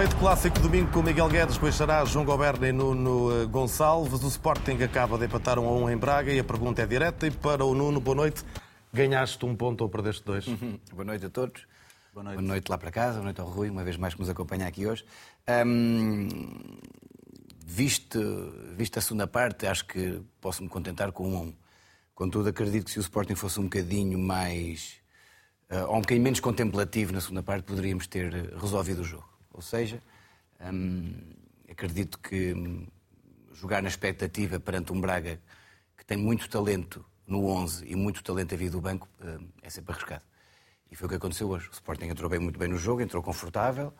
Boa noite. Clássico domingo com Miguel Guedes, Beixará, João Goberna e Nuno eh, Gonçalves. O Sporting acaba de empatar um a um em Braga e a pergunta é direta. E para o Nuno, boa noite. Ganhaste um ponto ou perdeste dois? Boa noite a todos. Boa noite. boa noite. lá para casa, boa noite ao Rui, uma vez mais que nos acompanha aqui hoje. Um, visto, visto a segunda parte, acho que posso me contentar com um a um. Contudo, acredito que se o Sporting fosse um bocadinho mais. Uh, ou um bocadinho menos contemplativo na segunda parte, poderíamos ter resolvido o jogo. Ou seja, hum, acredito que hum, jogar na expectativa perante um Braga que tem muito talento no 11 e muito talento a vir do banco hum, é sempre arriscado. E foi o que aconteceu hoje. O Sporting entrou bem, muito bem no jogo, entrou confortável.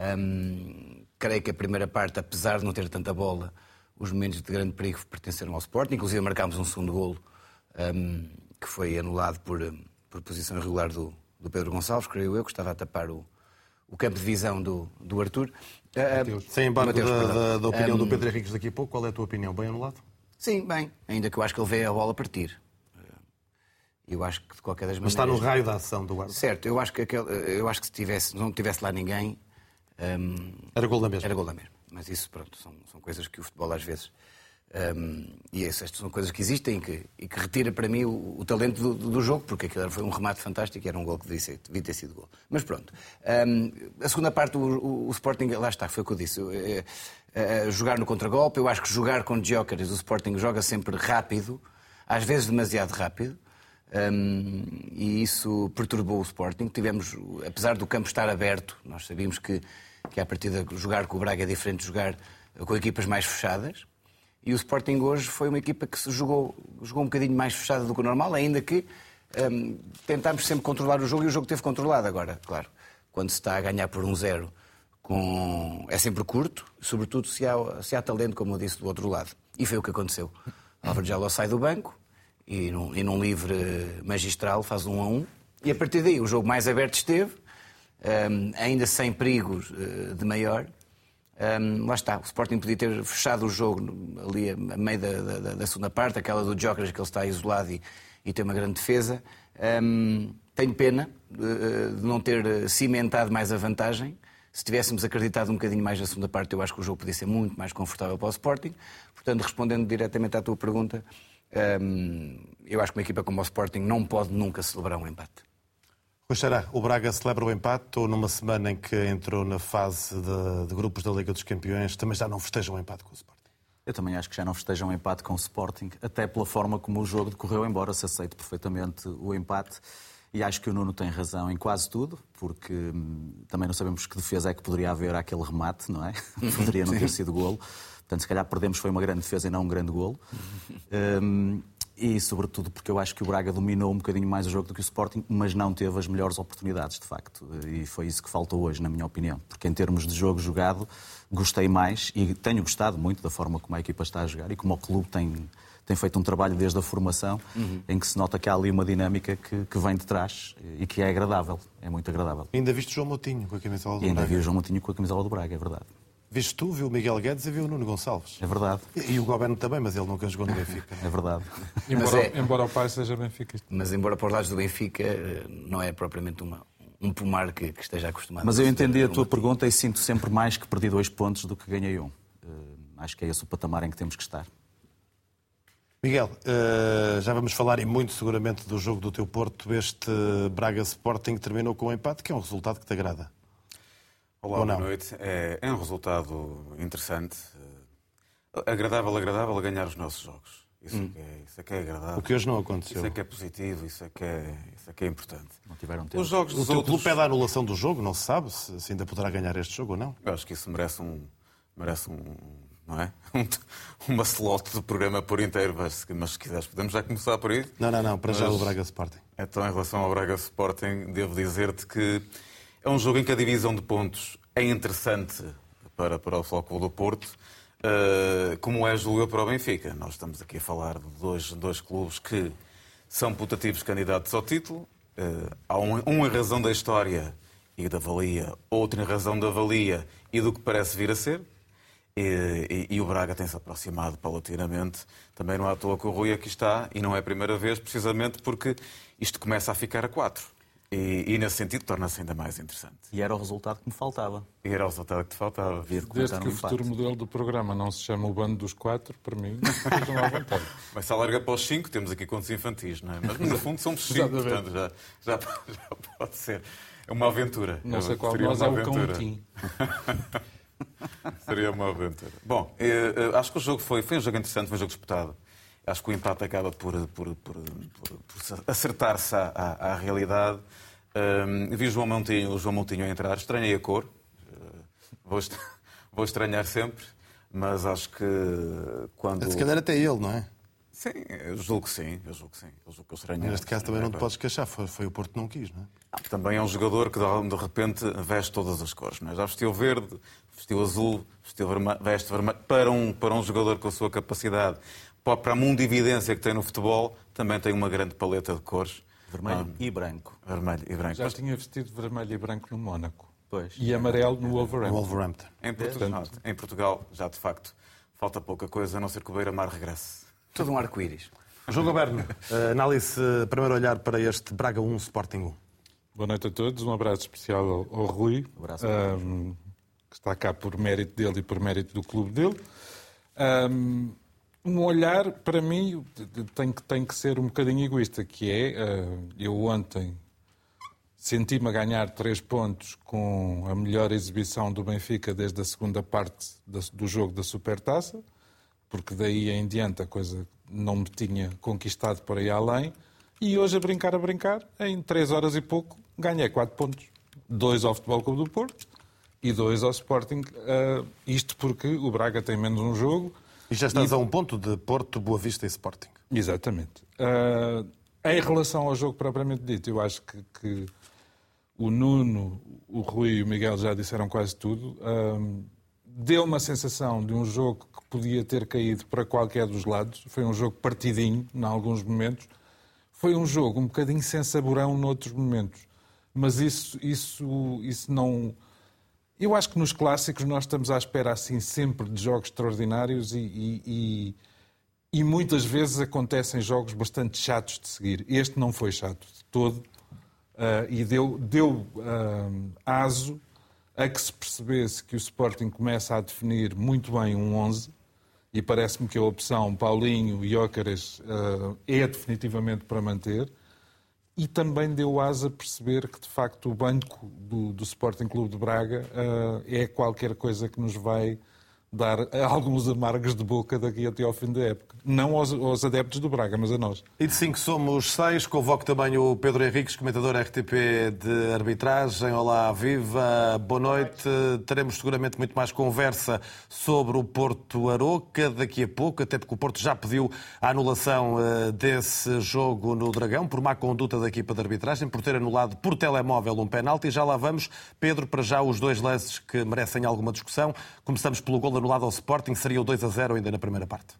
Hum, creio que a primeira parte, apesar de não ter tanta bola, os momentos de grande perigo pertenceram ao Sporting. Inclusive marcámos um segundo golo hum, que foi anulado por, por posição irregular do, do Pedro Gonçalves, creio eu, que estava a tapar o, o campo de visão do, do Arthur. Mateus, sem embargo Mateus, da, da, da, opinião um, do Pedro Henriques daqui a pouco, qual é a tua opinião? Bem anulado? Sim, bem. Ainda que eu acho que ele veio a bola partir. Eu acho que de qualquer das maneiras... Mas está no raio da ação do guarda. Certo, eu acho que, aquele, eu acho que se tivesse, não tivesse lá ninguém. Um, era gol da mesma. Era gol da mesma. Mas isso, pronto, são, são coisas que o futebol às vezes. Um, e essas são coisas que existem que, e que retira para mim o, o talento do, do, jogo, porque aquilo foi um remate fantástico e era um gol que devia, devia ter sido gol. Mas pronto. Um, a segunda parte, o, o, o, Sporting, lá está, foi o que eu disse. É, é, jogar no contragolpe, eu acho que jogar com Jokers, o Sporting joga sempre rápido, às vezes demasiado rápido. Um, e isso perturbou o Sporting. Tivemos, apesar do campo estar aberto, nós sabíamos que, que a partir de jogar com o Braga é diferente de jogar com equipas mais fechadas. E o Sporting hoje foi uma equipa que se jogou, jogou um bocadinho mais fechada do que o normal, ainda que um, tentámos sempre controlar o jogo e o jogo teve controlado agora, claro. Quando se está a ganhar por um zero, com... é sempre curto, sobretudo se há, se há talento, como eu disse, do outro lado. E foi o que aconteceu. Álvaro Jaló sai do banco, e num, e num livre magistral faz um a um. E a partir daí o jogo mais aberto esteve, um, ainda sem perigos uh, de maior. Um, lá está, o Sporting podia ter fechado o jogo ali a, meio da, da, da, segunda parte, aquela do Jokers que ele está isolado e, e tem uma grande defesa. Um, tenho pena uh, de não ter cimentado mais a vantagem. Se tivéssemos acreditado um bocadinho mais na segunda parte, eu acho que o jogo podia ser muito mais confortável para o Sporting. Portanto, respondendo diretamente à tua pergunta, eu acho que uma equipa como o Sporting não pode nunca celebrar um empate. Rui o Braga celebra o empate ou numa semana em que entrou na fase de, de, grupos da Liga dos Campeões também já não festeja um empate com o Sporting? Eu também acho que já não festeja um empate com o Sporting, até pela forma como o jogo decorreu, embora se aceite perfeitamente o empate. E acho que o Nuno tem razão em quase tudo, porque hum, também não sabemos que defesa é que poderia haver aquele remate, não é? Poderia não ter sido golo. Portanto, se calhar perdemos foi uma grande defesa e não um grande golo. Um, e sobretudo porque eu acho que o Braga dominou um bocadinho mais o jogo do que o Sporting, mas não teve as melhores oportunidades, de facto. E foi isso que faltou hoje, na minha opinião. Porque em termos de jogo jogado, gostei mais e tenho gostado muito da forma como a equipa está a jogar e como o clube tem, tem feito um trabalho desde a formação, uhum. em que se nota que há ali uma dinâmica que, que, vem de trás e que é agradável, é muito agradável. E ainda viste o João Moutinho com a camisola do e ainda Braga? vi o João Moutinho com a camisola do Braga, é verdade. Viste tu, viu o Miguel Guedes e viu o Nuno Gonçalves. É verdade. E, e o Goberno também, mas ele nunca jogou no Benfica. É verdade. embora, é... embora o pai seja Benfica. Mas embora para os lados do Benfica não é propriamente uma, um pomar que, que esteja acostumado. Mas eu entendi a tua pergunta e sinto sempre mais que perdi dois pontos do que ganhei um. Uh, acho que é esse o patamar em que temos que estar. Miguel, uh, já vamos falar e muito seguramente do jogo do teu Porto. Este Braga Sporting terminou com um empate, que é um resultado que te agrada. Olá, boa noite. É, é, um resultado interessante. Eh, agradável, agradável a ganhar os nossos jogos. Isso, hum. é, que é, isso é que é agradável. O que hoje não aconteceu. Isso é que é positivo, isso é que é, isso é, que é importante. Não tiveram tempo. Os jogos o teu outros... clube pede a anulação do jogo, não se sabe se, se, ainda poderá ganhar este jogo ou não. Eu acho que isso merece um. Merece um não é? Um, uma slot do programa por inteiro, mas, mas se quiseres podemos já começar por aí. Não, não, não, para mas, já o Braga Sporting. Então, em relação ao Braga Sporting, devo dizer-te que é um jogo em que a divisão de pontos é interessante para, para o Futebol do Porto, uh, como é, julga para o Benfica. Nós estamos aqui a falar de dois, dois clubes que são putativos candidatos ao título. Uh, há um, uma razão da história e da valia, outra razão da valia e do que parece vir a ser. E, e, e, o Braga tem-se aproximado paulatinamente. Também não é à toa que o Rui aqui está, e não é a primeira vez, precisamente porque isto começa a ficar a quatro. E, e nesse sentido torna-se ainda mais interessante. E era o resultado que me faltava. E era o resultado que te faltava. Desde que o futuro modelo do programa não se chama o bando dos quatro, para mim, estejam à vontade. Mas se alarga para os cinco, temos aqui contos infantis, não é? Mas no fundo somos cinco, portanto já, já, já, pode ser. É uma aventura. Não sei qual nós é o cãotim. Seria uma aventura. Bom, eh, eh, acho que o jogo foi, foi um jogo interessante, foi um jogo disputado. Acho que o empate acaba por, por, por, por acertar-se à, à, à, realidade. Um, vi o João Montinho, o João Montinho a entrar, estranhei a cor. Uh, vou, vou estranhar sempre, mas acho que quando. Se calhar até ele, não é? Sim, eu julgo que sim, eu julgo que sim. Eu julgo que eu estranhei. Neste caso também não te podes queixar, foi, foi o Porto que não quis, não é? Ah, também é um jogador que de repente veste todas as cores, não é? Já vestiu verde, vestiu azul, vestiu vermelho, veste vermelho. Para um, para um jogador com a sua capacidade, para a mundividência que tem no futebol, também tem uma grande paleta de cores. Vermelho ah, e branco. Vermelho e branco. Já tinha vestido vermelho e branco no Mónaco. Pois. E amarelo no Wolverhampton. Wolverhampton. Em, Portugal, em Portugal, já de facto, falta pouca coisa, a não ser que o Beira-Mar regresse. Todo um arco-íris. João Goberno, análise, primeiro olhar para este Braga 1 Sporting 1. Boa noite a todos, um abraço especial ao, Rui, um abraço um, que está cá por mérito dele e por mérito do clube dele. Um, um olhar, para mim, tem que, tem que ser um bocadinho egoísta, que é, eh, eu ontem senti-me a ganhar três pontos com a melhor exibição do Benfica desde a segunda parte do jogo da Supertaça, porque daí em diante a coisa não me tinha conquistado por aí além, e hoje a brincar, a brincar, em três horas e pouco, ganhei quatro pontos. Dois ao Futebol Clube do Porto e dois ao Sporting. Uh, isto porque o Braga tem menos um jogo, e já estás e... a um ponto de Porto, Boa Vista e Sporting. Exatamente. Uh, em relação ao jogo propriamente dito, eu acho que, que, o Nuno, o Rui e o Miguel já disseram quase tudo. Uh, deu uma sensação de um jogo que podia ter caído para qualquer dos lados. Foi um jogo partidinho, em alguns momentos. Foi um jogo um bocadinho sem saborão noutros momentos. Mas isso, isso, isso não eu acho que nos clássicos nós estamos à espera assim sempre de jogos extraordinários e, e, e, e muitas vezes acontecem jogos bastante chatos de seguir. Este não foi chato de todo uh, e deu, deu uh, aso a que se percebesse que o Sporting começa a definir muito bem um 11 e parece-me que a opção Paulinho e Ócaras uh, é definitivamente para manter e também deu asa a perceber que, de facto, o banco do, do Sporting Clube de Braga uh, é qualquer coisa que nos vai dar alguns amargos de boca daqui até ao fim da época. Não aos, aos, adeptos do Braga, mas a nós. E de cinco somos seis. Convoco também o Pedro Henriques, comentador RTP de arbitragem. Olá, viva, boa noite. Teremos seguramente muito mais conversa sobre o Porto Aroca daqui a pouco, até porque o Porto já pediu a anulação eh, desse jogo no Dragão, por má conduta da equipa de arbitragem, por ter anulado por telemóvel um penalti. E já lá vamos, Pedro, para já os dois lances que merecem alguma discussão. Começamos pelo gol anulado ao Sporting, seria o 2 a 0 ainda na primeira parte.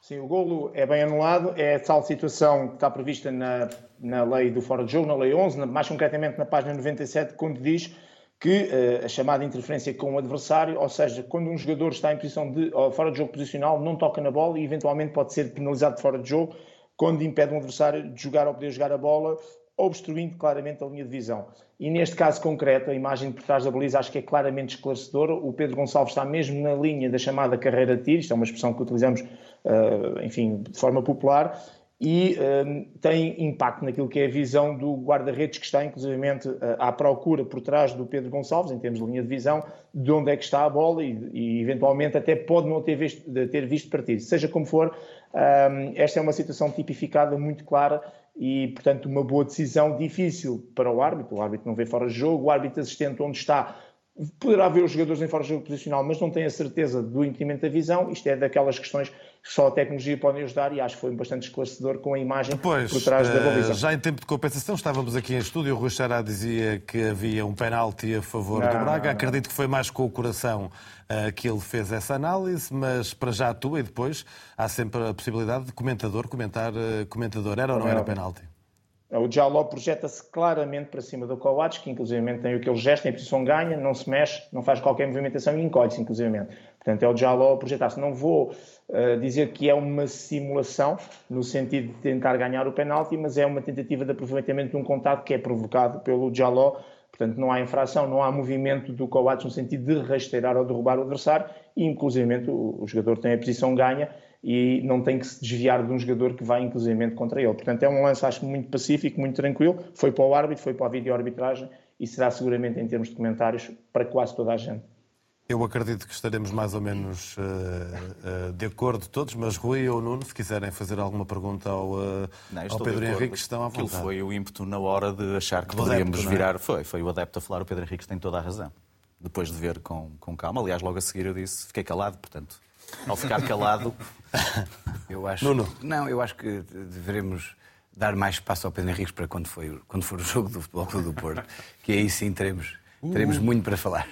Sim, o golo é bem anulado, é a tal situação que está prevista na, na lei do fora de jogo, na lei 11, mais concretamente na página 97, quando diz que uh, a chamada interferência com o adversário, ou seja, quando um jogador está em posição de fora de jogo posicional, não toca na bola e eventualmente pode ser penalizado fora de jogo, quando impede um adversário de jogar ou poder jogar a bola, obstruindo claramente a linha de visão. E neste caso concreto, a imagem por trás da baliza acho que é claramente esclarecedora. O Pedro Gonçalves está mesmo na linha da chamada carreira de tiro, isto é uma expressão que utilizamos, uh, enfim, de forma popular, e uh, tem impacto naquilo que é a visão do guarda-redes que está, inclusivamente, uh, à procura por trás do Pedro Gonçalves, em termos de linha de visão, de onde é que está a bola e, e eventualmente até pode não ter visto, ter visto partir. Seja como for, esta é uma situação tipificada muito clara e, portanto, uma boa decisão difícil para o árbitro. O árbitro não vê fora de jogo, o árbitro assistente onde está poderá ver os jogadores em fora de jogo posicional, mas não tem a certeza do impedimento da visão. Isto é daquelas questões que só a tecnologia pode ajudar e acho que foi bastante esclarecedor com a imagem Depois, por trás da baliza. Eh, já em tempo de compensação, estávamos aqui em estúdio, o Rui Xará dizia que havia um penalti a favor não, do Braga. Não, não. Acredito que foi mais com o coração uh, que ele fez essa análise, mas para já atua e depois há sempre a possibilidade de comentador comentar uh, comentador. Era ou não era penalti? O Jaló projeta-se claramente para cima do Coates, que inclusive tem aquele gesto em posição ganha, não se mexe, não faz qualquer movimentação e encolhe-se inclusive. Portanto, é o Jaló a projetar-se. Não vou uh, dizer que é uma simulação, no sentido de tentar ganhar o penalti, mas é uma tentativa de aproveitamento de um contato que é provocado pelo Jaló. Portanto, não há infração, não há movimento do Coates no sentido de rasteirar ou derrubar o adversário e, inclusive, o, o jogador tem a posição ganha e não tem que se desviar de um jogador que vai inclusivamente contra ele. Portanto, é um lance, acho muito pacífico, muito tranquilo. Foi para o árbitro, foi para a vídeo-arbitragem e será seguramente, em termos de comentários, para quase toda a gente. Eu acredito que estaremos mais ou menos uh, uh, de acordo todos, mas Rui ou Nuno, se quiserem fazer alguma pergunta ao, uh, não, ao Pedro Henrique, estão à vontade. Aquilo foi o ímpeto na hora de achar que poderíamos é? virar. Foi, foi o adepto a falar, o Pedro Henrique tem toda a razão. Depois de ver com, com calma, aliás, logo a seguir eu disse, fiquei calado, portanto, ao ficar calado. eu acho. Nuno. Não, eu acho que devemos dar mais espaço ao Pedro Henriques para quando, foi, quando for o jogo do Futebol Clube do Porto, que aí sim teremos, teremos uh. muito para falar.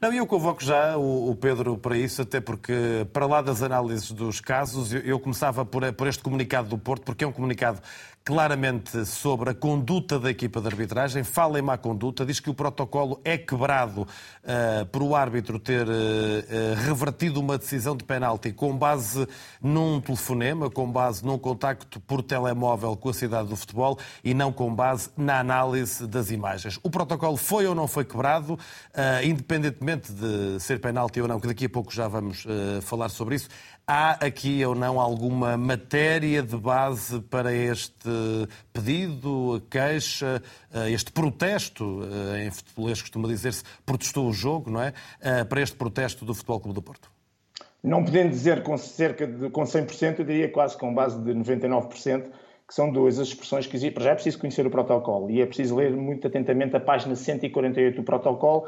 Não, e eu convoco já o, Pedro para isso, até porque, para lá das análises dos casos, eu, começava por este comunicado do Porto, porque é um comunicado claramente sobre a conduta da equipa de arbitragem, fala em má conduta, diz que o protocolo é quebrado uh, por o árbitro ter uh, uh, revertido uma decisão de penalti com base num telefonema, com base num contacto por telemóvel com a cidade do futebol e não com base na análise das imagens. O protocolo foi ou não foi quebrado, independentemente de ser penalti ou não, que daqui a pouco já vamos falar sobre isso. Há aqui ou não alguma matéria de base para este pedido, queixa, este protesto, eh, em futebolês costuma dizer-se, protestou o jogo, não é? Eh, para este protesto do Futebol Clube do Porto? Não podendo dizer com cerca de com 100%, eu diria quase com base de 99%, que são duas as expressões que existem. Já é preciso conhecer o protocolo e é preciso ler muito atentamente a página 148 do protocolo,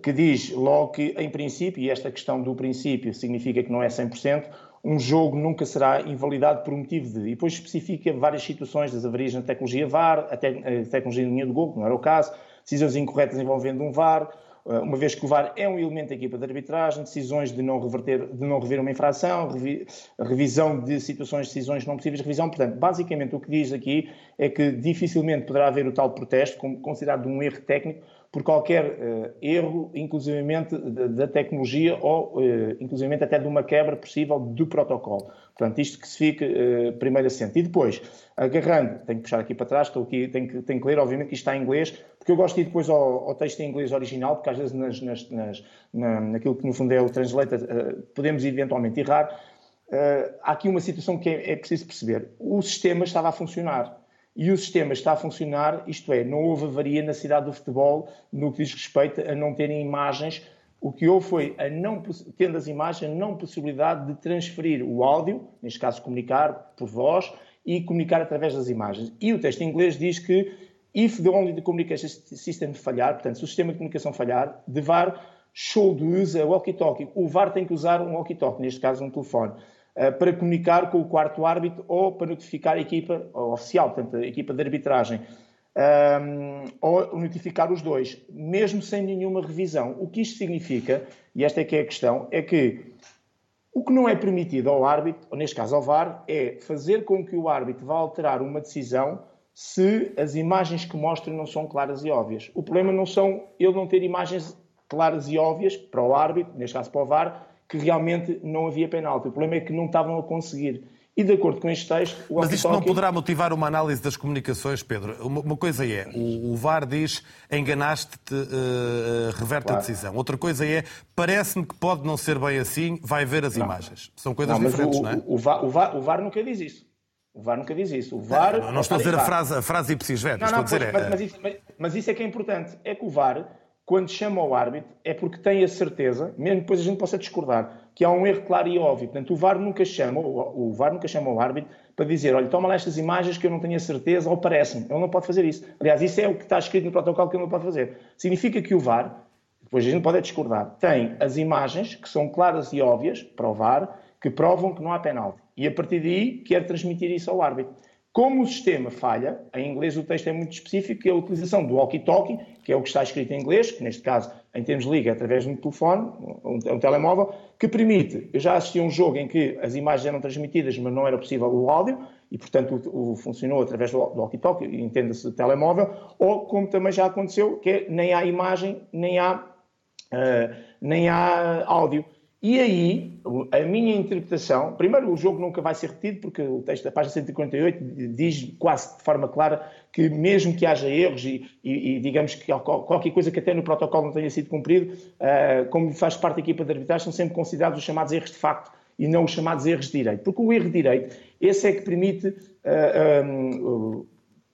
que diz logo que, em princípio, e esta questão do princípio significa que não é 100%, um jogo nunca será invalidado por motivo de. E depois especifica várias situações das avarias na tecnologia VAR, a, te, a tecnologia de linha de gol, que não era o caso, decisões incorretas envolvendo um VAR, eh, uma vez que o VAR é um elemento da equipa de arbitragem, decisões de não, reverter, de não rever uma infração, revi, revisão de situações, decisões não possíveis de revisão. Portanto, basicamente o que diz aqui é que dificilmente poderá haver o tal protesto, considerado um erro técnico, por qualquer uh, erro, inclusivamente da tecnologia ou, uh, inclusivamente até de uma quebra possível do protocolo. Portanto, isto que se fique uh, primeiro assente. E depois, agarrando, tenho que puxar aqui para trás, estou aqui, tenho que, tenho que ler, obviamente, que isto está em inglês, porque eu gosto de ir depois ao, ao texto em inglês original, porque às vezes nas, nas, nas, na, naquilo que no fundo é o translator uh, podemos eventualmente errar. Há aqui uma situação que é, é preciso perceber. O sistema estava a funcionar e o sistema está a funcionar, isto é, não houve avaria na cidade do futebol no que diz respeito a não terem imagens. O que houve foi, a não, tendo as imagens, a não possibilidade de transferir o áudio, neste caso comunicar por voz, e comunicar através das imagens. E o texto em inglês diz que if the only the communication system falhar, portanto, se o sistema de comunicação falhar, the VAR should use a walkie-talkie. O VAR tem que usar um walkie-talkie, neste caso um telefone. Eh, para comunicar com o quarto árbitro ou para notificar a equipa oficial, portanto, a equipa de arbitragem, um, ehm, ou notificar os dois, mesmo sem nenhuma revisão. O que isto significa, e esta é que é a questão, é que o que não é permitido ao árbitro, ou neste caso ao VAR, é fazer com que o árbitro vá alterar uma decisão se as imagens que mostram não são claras e óbvias. O problema não são ele não ter imagens claras e óbvias para o árbitro, neste caso para o VAR, que realmente não havia penalti. O problema é que não estavam a conseguir. E de acordo com este texto, o Mas isto não poderá motivar uma análise das comunicações, Pedro? Uma, coisa é, o, VAR diz enganaste-te, uh, reverte claro. a decisão. Outra coisa é, parece-me que pode não ser bem assim, vai ver as não. imagens. São coisas não, diferentes, o, não é? O VAR, o, VAR, o VAR nunca diz isso. O VAR nunca diz isso. O VAR. Não, não estou a dizer a frase, a frase ipsis verbis, estou a dizer. Pois, é... mas, isso, mas, mas, isso, é que é importante. É que o VAR quando chama o árbitro, é porque tem a certeza, mesmo depois a gente possa discordar, que há um erro claro e óbvio. Portanto, o VAR nunca chama, o VAR nunca chama o árbitro para dizer, olha, toma lá estas imagens que eu não tenho a certeza, ou parece-me. Ele não pode fazer isso. Aliás, isso é o que está escrito no protocolo que ele não pode fazer. Significa que o VAR, depois a gente pode discordar, tem as imagens que são claras e óbvias para o VAR, que provam que não há penalti. E a partir daí quer transmitir isso ao árbitro. Como o sistema falha, em inglês o texto é muito específico, é a utilização do walkie-talkie, que é o que está escrito em inglês, que neste caso, em termos de liga, é através de um telefone, um, um telemóvel, que permite. Eu já assisti a um jogo em que as imagens eram transmitidas, mas não era possível o áudio, e, portanto, o, o funcionou através do, do walkie-talkie, entenda-se telemóvel, ou como também já aconteceu, que é, nem há imagem, nem há, uh, nem há áudio. E aí, a minha interpretação, primeiro, o jogo nunca vai ser repetido, porque o texto da página 148 diz quase de forma clara que, mesmo que haja erros e, e, e digamos que qualquer coisa que até no protocolo não tenha sido cumprido, uh, como faz parte da equipa de arbitragem, são sempre considerados os chamados erros de facto e não os chamados erros de direito. Porque o erro de direito, esse é que permite uh, ah, um,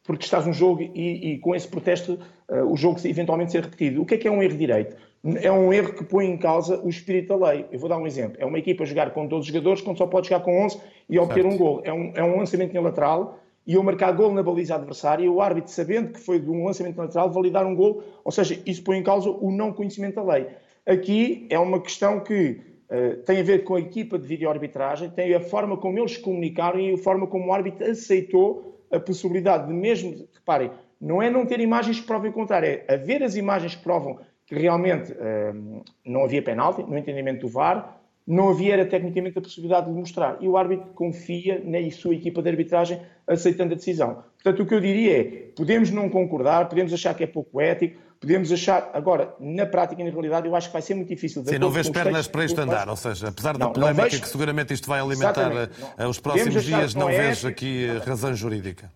protestar um jogo e, e, com esse protesto uh, o jogo eventualmente ser repetido. O que é que é um erro de direito? É um erro que põe em causa o espírito da lei. Eu vou dar um exemplo. É uma equipa jogar com 12 jogadores quando só pode jogar com 11 e obter certo. um gol. É um, é um lançamento em lateral e eu marcar gol na baliza adversária e o árbitro, sabendo que foi de um lançamento lateral, validar um gol. Ou seja, isso põe em causa o não conhecimento da lei. Aqui é uma questão que uh, tem a ver com a equipa de vídeo-arbitragem, tem a forma como eles comunicaram e a forma como o árbitro aceitou a possibilidade de mesmo, reparem, não é não ter imagens que provem o contrário, é haver as imagens que provam que realmente uh, não havia penalti, no entendimento do VAR, não havia era tecnicamente a possibilidade de mostrar. E o árbitro confia na sua equipa de arbitragem aceitando a decisão. Portanto, o que eu diria é, podemos não concordar, podemos achar que é pouco ético, podemos achar, agora, na prática e na realidade, eu acho que vai ser muito difícil. Sim, não vês pernas para isto andar, ou seja, apesar não, da polémica que seguramente isto vai alimentar eh, os próximos dias, não é vês aqui razão jurídica.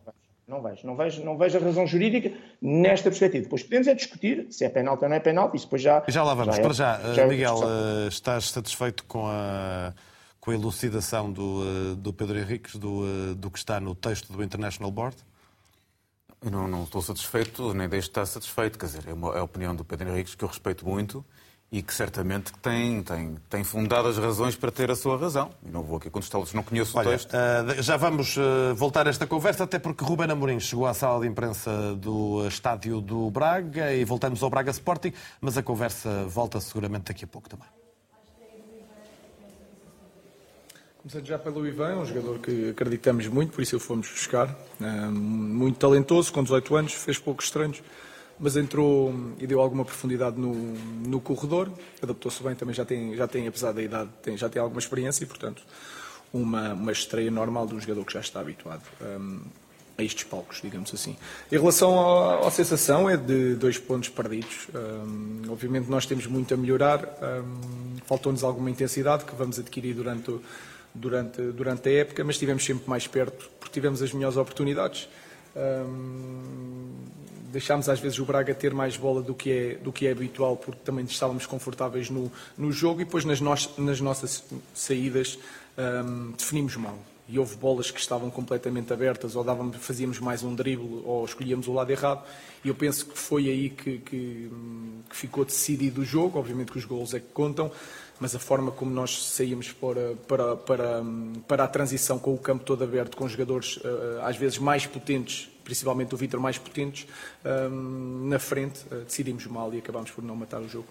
Não vejo, não vejo, não vejo a razão jurídica nesta perspectiva. Depois podemos é discutir se é penalti ou não é penalti, isso depois já... Já lá vamos. Já é, Para já, já é Miguel, uh, estás satisfeito com a, com a elucidação do, uh, do Pedro Henriques, do, do que está no texto do International Board? Eu não, não estou satisfeito, nem deixo de estar satisfeito. Quer dizer, é, uma, é a opinião do Pedro Henriques que eu respeito muito e que certamente tem, tem, tem fundadas razões para ter a sua razão. E não vou aqui contestá-los, não conheço Olha, o texto. Uh, já vamos uh, voltar a esta conversa, até porque Ruben Amorim chegou à sala de imprensa do estádio do Braga e voltamos ao Braga Sporting, mas a conversa volta seguramente daqui a pouco também. Começando já pelo Ivan, um jogador que acreditamos muito, por isso o fomos buscar. Uh, muito talentoso, com 18 anos, fez poucos treinos mas entrou e deu alguma profundidade no, no corredor, adaptou-se bem, também já tem, já tem, apesar da idade, tem, já tem alguma experiência e, portanto, uma, uma estreia normal de um jogador que já está habituado um, a estes palcos, digamos assim. Em relação à, sensação, é de dois pontos perdidos. Um, obviamente, nós temos muito a melhorar, um, faltou-nos alguma intensidade que vamos adquirir durante, durante, durante a época, mas estivemos sempre mais perto porque tivemos as melhores oportunidades. Um, deixámos às vezes o Braga ter mais bola do que é, do que é habitual, porque também estávamos confortáveis no, no jogo e depois nas, no, nas nossas saídas um, definimos mal. E houve bolas que estavam completamente abertas, ou dávamos, fazíamos mais um drible, ou escolhíamos o lado errado. E eu penso que foi aí que, que, que ficou decidido o jogo. Obviamente que os gols é que contam, mas a forma como nós saímos para, para, para, para a transição com o campo todo aberto, com jogadores eh, às vezes mais potentes principalmente o Vitor mais potentes, um, na frente, decidimos mal e acabámos por não matar o jogo.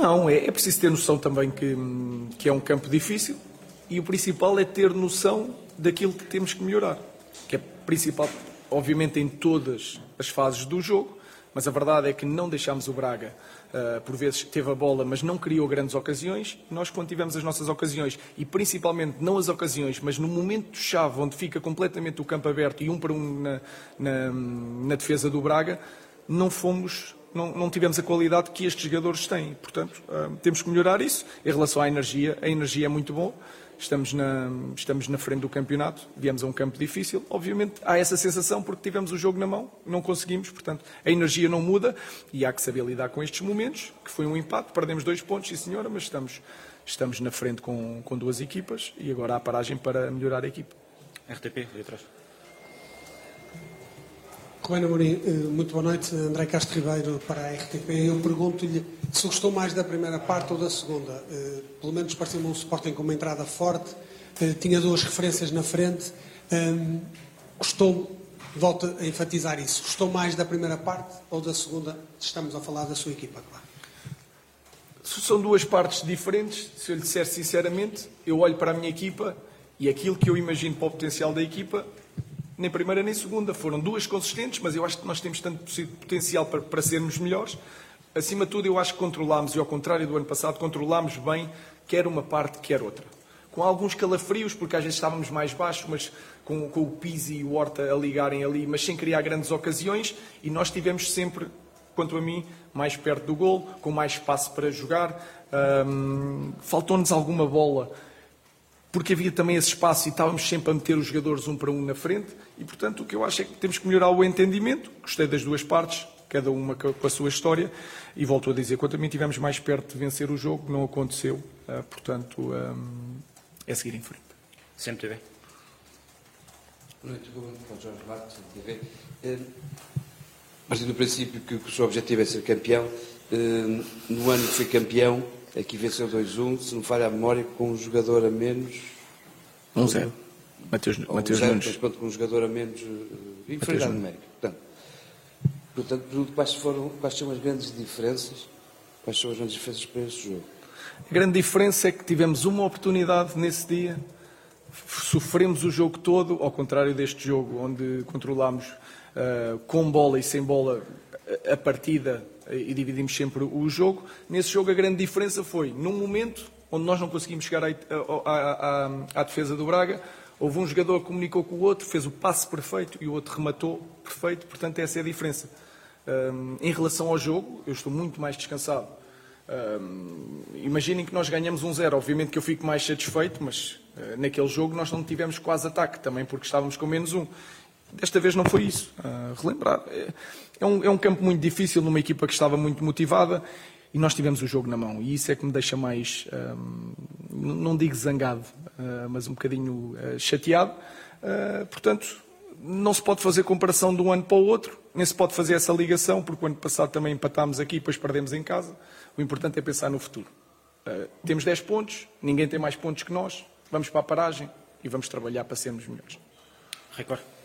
Não, é, é preciso ter noção também que, que é um campo difícil e o principal é ter noção daquilo que temos que melhorar. Que é principal, obviamente, em todas as fases do jogo, mas a verdade é que não deixámos o Braga, uh, por vezes teve a bola, mas não criou grandes ocasiões. Nós, quando tivemos as nossas ocasiões, e principalmente não as ocasiões, mas no momento-chave, onde fica completamente o campo aberto e um para um na, na, na defesa do Braga, não fomos não, não, tivemos a qualidade que estes jogadores têm. Portanto, uh, temos que melhorar isso. Em relação à energia, a energia é muito boa. Estamos na, estamos na frente do campeonato, viemos a um campo difícil. Obviamente há essa sensação porque tivemos o jogo na mão, não conseguimos, portanto a energia não muda e há que saber lidar com estes momentos, que foi um empate, perdemos dois pontos, sim senhora, mas estamos, estamos na frente com, com duas equipas e agora há paragem para melhorar a equipa. RTP, ali atrás. Ruben Amorim, eh, muito boa noite. André Castro Ribeiro para a RTP. Eu pergunto-lhe se gostou mais da primeira parte ou da segunda. Eh, pelo menos pareceu-me um Sporting com uma entrada forte, eh, tinha duas referências na frente. Gostou, volto a enfatizar isso, gostou mais da primeira parte ou da segunda? Estamos a falar da sua equipa, claro. são duas partes diferentes. Se eu lhe disser sinceramente, eu olho para a minha equipa e aquilo que eu imagino para o potencial da equipa, nem primeira nem segunda. Foram duas consistentes, mas eu acho que nós temos tanto potencial para, para sermos melhores. Acima de tudo, eu acho que controlámos, e ao contrário do ano passado, controlámos bem quer uma parte, quer outra. Com alguns calafrios, porque às vezes estávamos mais baixos, mas com, com o Pizzi e o Horta a ligarem ali, mas sem criar grandes ocasiões, e nós tivemos sempre, quanto a mim, mais perto do gol, com mais espaço para jogar. Um, Faltou-nos alguma bola, porque havia também esse espaço e estávamos sempre a meter os jogadores um para um na frente, e portanto o que eu acho é que temos que melhorar o entendimento. Gostei das duas partes, cada uma com a sua história, e volto a dizer, quanto a mim estivemos mais perto de vencer o jogo, não aconteceu, uh, portanto um, é seguir em frente. Sempre TV. Boa noite, Jorge Marcos, TV. Partindo do princípio que o seu objetivo é ser campeão, eh, no ano que foi campeão, aqui venceu 2-1, se não falha a memória, com um jogador a menos. 1-0. Um Mateus, um Mateus Nunes. Mas pronto, com um jogador a menos. Uh, inferioridade numérica. Portanto, portanto quais, foram, quais são as grandes diferenças? Quais são as grandes diferenças para este jogo? A grande diferença é que tivemos uma oportunidade nesse dia, sofremos o jogo todo, ao contrário deste jogo, onde controlámos uh, com bola e sem bola a partida e dividimos sempre o jogo. Nesse jogo a grande diferença foi, num momento onde nós não conseguimos chegar à, à, à, à defesa do Braga, houve um jogador que comunicou com o outro, fez o passe perfeito e o outro rematou perfeito, portanto essa é a diferença. Um, em relação ao jogo, eu estou muito mais descansado. Um, imaginem que nós ganhamos um zero, obviamente que eu fico mais satisfeito, mas uh, naquele jogo nós não tivemos quase ataque, também porque estávamos com menos um. Desta vez não foi isso. Uh, relembrar. É, é, um, é um campo muito difícil numa equipa que estava muito motivada e nós tivemos o jogo na mão. E isso é que me deixa mais, um, não digo zangado, uh, mas um bocadinho uh, chateado. Uh, portanto, não se pode fazer comparação de um ano para o outro, nem se pode fazer essa ligação, porque o ano passado também empatámos aqui e depois perdemos em casa. O importante é pensar no futuro. temos 10 pontos, ninguém tem mais pontos que nós, vamos para a paragem e vamos trabalhar para sermos melhores. Record.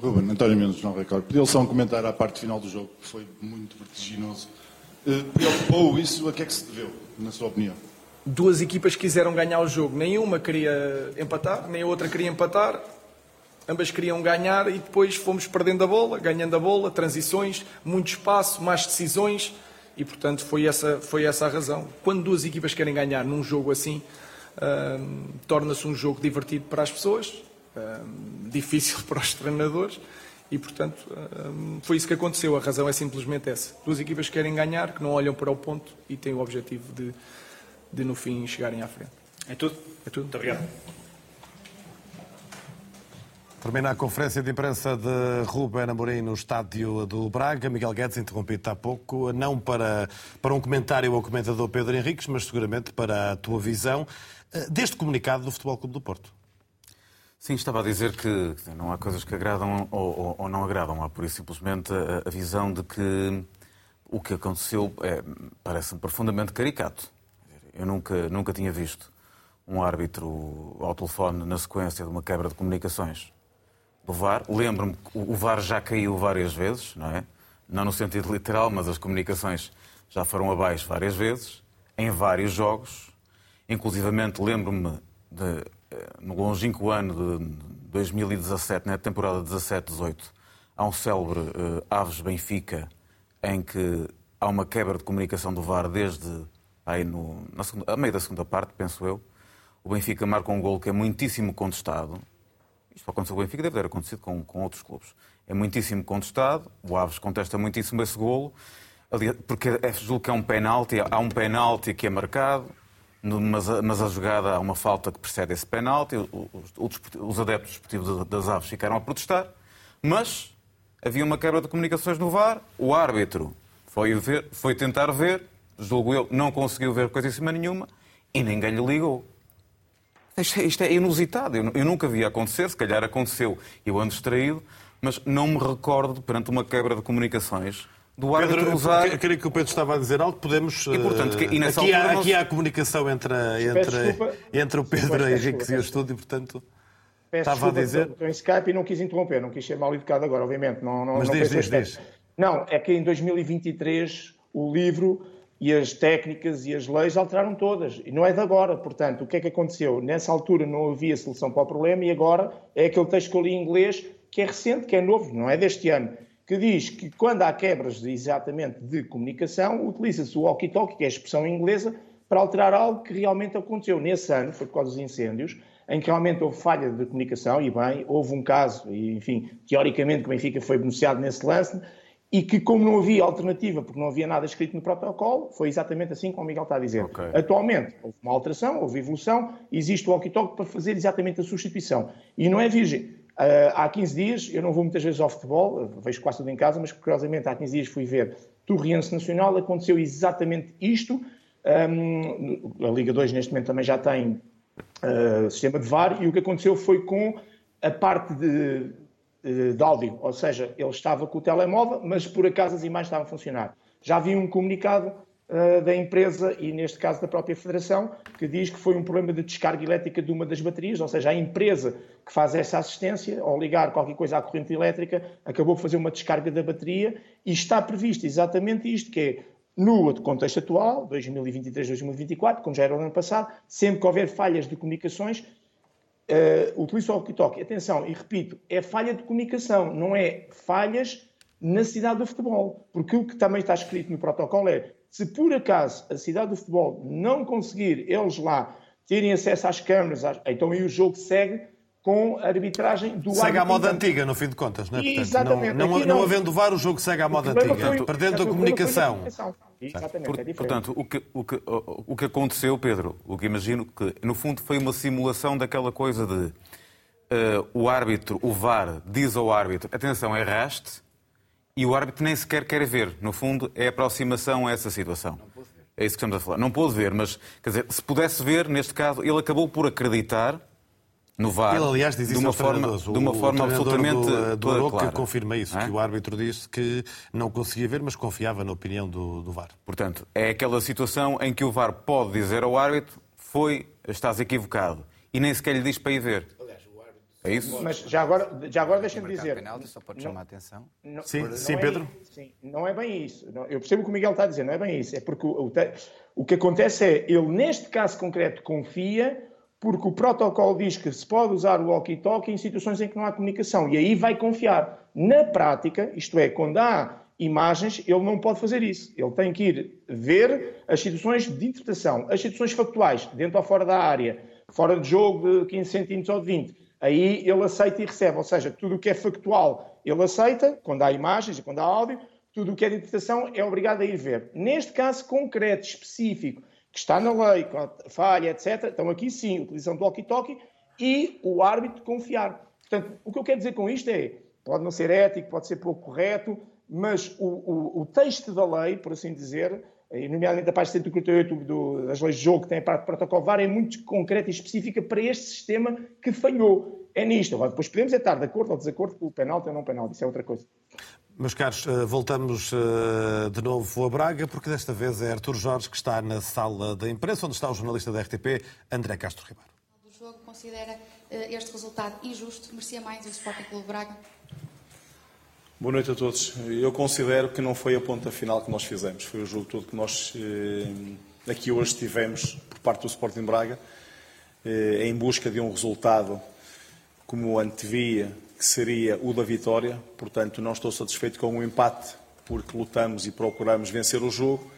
Ruben, António Mendes, não Record. Pediu só um comentário à parte final do jogo, que foi muito vertiginoso. Uh, preocupou isso? A que é que se deveu, na sua opinião? Duas equipas quiseram ganhar o jogo. Nenhuma queria empatar, nem a outra queria empatar. Ambas queriam ganhar e depois fomos perdendo a bola, ganhando a bola, transições, muito espaço, mais decisões e, portanto, foi essa, foi essa a razão. Quando duas equipas querem ganhar num jogo assim, uh, torna-se um jogo divertido para as pessoas, difícil para os treinadores e, portanto, foi isso que aconteceu. A razão é simplesmente essa. Duas equipas que querem ganhar, que não olham para o ponto e têm o objetivo de, de no fim, chegarem à frente. É tudo? É tudo. Muito obrigado. Termina a conferência de imprensa de Ruben Amorim no estádio do Braga. Miguel Guedes, interrompido há pouco, não para, para um comentário ao comentador Pedro Henriques, mas seguramente para a tua visão eh, deste comunicado do Futebol Clube do Porto. Sim, estava a dizer que não há coisas que agradam ou, ou, ou não agradam. Há por isso simplesmente a, a, visão de que o que aconteceu é, parece-me profundamente caricato. Eu nunca, nunca tinha visto um árbitro ao telefone na sequência de uma quebra de comunicações do VAR. Lembro-me que o VAR já caiu várias vezes, não é? Não no sentido literal, mas as comunicações já foram abaixo várias vezes, em vários jogos. Inclusivamente lembro-me de no longínquo ano de 2017, na temporada 17-18, há um célebre uh, Aves Benfica em que há uma quebra de comunicação do VAR desde aí no, na segunda, a meio da segunda parte, penso eu. O Benfica marca um gol que é muitíssimo contestado. Isto aconteceu com o Benfica, deve ter acontecido com, com outros clubes. É muitíssimo contestado, o Aves contesta muitíssimo esse golo, porque é, julgo que é um penalti, há um penalti que é marcado, mas a, mas a jogada há uma falta que precede esse penalti, os, os adeptos esportivos das aves ficaram a protestar, mas havia uma quebra de comunicações no VAR, o árbitro foi, ver, foi tentar ver, julgo eu, não conseguiu ver coisa em cima nenhuma e ninguém lhe ligou. Isto é, isto é inusitado, eu, eu nunca vi acontecer, se calhar aconteceu, eu ando distraído, mas não me recordo, perante uma quebra de comunicações, do árbitro usar... Eu creio que o Pedro estava a dizer algo, podemos... E, portanto, e nessa aqui, há, nós... aqui há a comunicação entre, entre, entre o Pedro Henrique e o estúdio, portanto... Peço estava desculpa, a dizer... Estou em Skype e não quis interromper, não quis ser mal educado agora, obviamente. Não, não, Mas não diz, diz, diz. Não, é que em 2023 o livro e as técnicas e as leis alteraram todas. E não é de agora. Portanto, o que é que aconteceu? Nessa altura não havia solução para o problema e agora é aquele texto que eu li em inglês, que é recente, que é novo, não é deste ano, que diz que quando há quebras de, exatamente de comunicação, utiliza-se o walkie-talkie, que é a expressão inglesa, para alterar algo que realmente aconteceu. Nesse ano, foi por causa dos incêndios, em que realmente houve falha de comunicação, e bem, houve um caso, e enfim, teoricamente o Benfica foi beneficiado nesse lance, e que, como não havia alternativa, porque não havia nada escrito no protocolo, foi exatamente assim como o Miguel está a dizer. Okay. Atualmente, houve uma alteração, houve evolução, existe o walkie-talkie para fazer exatamente a substituição. E não é virgem. Uh, há 15 dias, eu não vou muitas vezes ao futebol, vejo quase tudo em casa, mas curiosamente há 15 dias fui ver Torriense Nacional, aconteceu exatamente isto. Um, a Liga 2 neste momento também já tem uh, sistema de VAR, e o que aconteceu foi com a parte de eh, de áudio, ou seja, ele estava com o telemóvel, mas por acaso as imagens estavam a funcionar. Já vi um comunicado uh, da empresa e, neste caso, da própria Federação, que diz que foi um problema de descarga elétrica de uma das baterias, ou seja, a empresa que faz essa assistência, ao ligar qualquer coisa à corrente elétrica, acabou por fazer uma descarga da bateria e está previsto exatamente isto, que é no contexto atual, 2023-2024, como já era o ano passado, sempre que houver falhas de comunicações, uh, utiliza o walkie-talkie. Atenção, e repito, é falha de comunicação, não é falhas na cidade do futebol. Porque o que também está escrito no protocolo é se por acaso a cidade do futebol não conseguir eles lá terem acesso às câmaras, então aí o jogo segue com a arbitragem do Segue à moda antiga, no fim de contas, não é? Portanto, Exatamente. Não, não, não, não havendo VAR, o jogo segue à moda antiga, foi, perdendo a comunicação. Exatamente, é Portanto, o que, o, que, o que aconteceu, Pedro, o que imagino que, no fundo, foi uma simulação daquela coisa de uh, o árbitro, o VAR, diz ao árbitro, atenção, erraste, e o árbitro nem sequer quer ver. No fundo, é aproximação a essa situação. É isso que estamos a falar. Não pôde ver, mas, quer dizer, se pudesse ver, neste caso, ele acabou por acreditar no VAR. Ele, aliás, diz isso de uma forma, de uma forma absolutamente do, do Aroca clara. confirma isso, é? que o árbitro disse que não conseguia ver, mas confiava na opinião do, do VAR. Portanto, é aquela situação em que o VAR pode dizer ao árbitro foi, estás equivocado, e nem sequer lhe diz para ir ver. É isso? Mas já agora, já agora deixa-me dizer. Penalti, só pode chamar a atenção. Não, sim, sim é Pedro. sim, não é bem isso. eu percebo o que o Miguel está a dizer, não é bem isso. É porque o, o, o que acontece é, ele neste caso concreto confia porque o protocolo diz que se pode usar o walkie-talkie em situações em que não há comunicação, e aí vai confiar. Na prática, isto é, quando há imagens, ele não pode fazer isso. Ele tem que ir ver as situações de interpretação, as situações factuais, dentro ou fora da área, fora de jogo de 15 centímetros ou de 20. Aí ele aceita e recebe, ou seja, tudo o que é factual ele aceita, quando há imagens e quando há áudio, tudo o que é de interpretação é obrigado a ir ver. Neste caso concreto, específico, que está na lei, falha, etc., então aqui sim, utilização do walkie-talkie e o árbitro confiar. Portanto, o que eu quero dizer com isto é, pode não ser ético, pode ser pouco correto, mas o, o, o texto da lei, por assim dizer, nomeadamente a página 148 do, das leis de jogo, que tem a parte de protocolo VAR, é muito concreta e específica para este sistema que falhou. É nisto. Depois podemos estar de acordo ou desacordo com o penalti ou não penalti, isso é outra coisa. Meus caros, eh, voltamos eh, de novo a Braga, porque desta vez é Artur Jorge que está na sala da imprensa, onde está o jornalista da RTP, André Castro Ribeiro. O jogo considera eh, este resultado injusto? Merecia mais o Sporting Clube Braga? Boa noite a todos. Eu considero que não foi a ponta final que nós fizemos. Foi o jogo todo que nós aqui hoje tivemos por parte do Sporting Braga, em busca de um resultado como antevia que seria o da vitória. Portanto, não estou satisfeito com o empate, porque lutamos e procuramos vencer o jogo.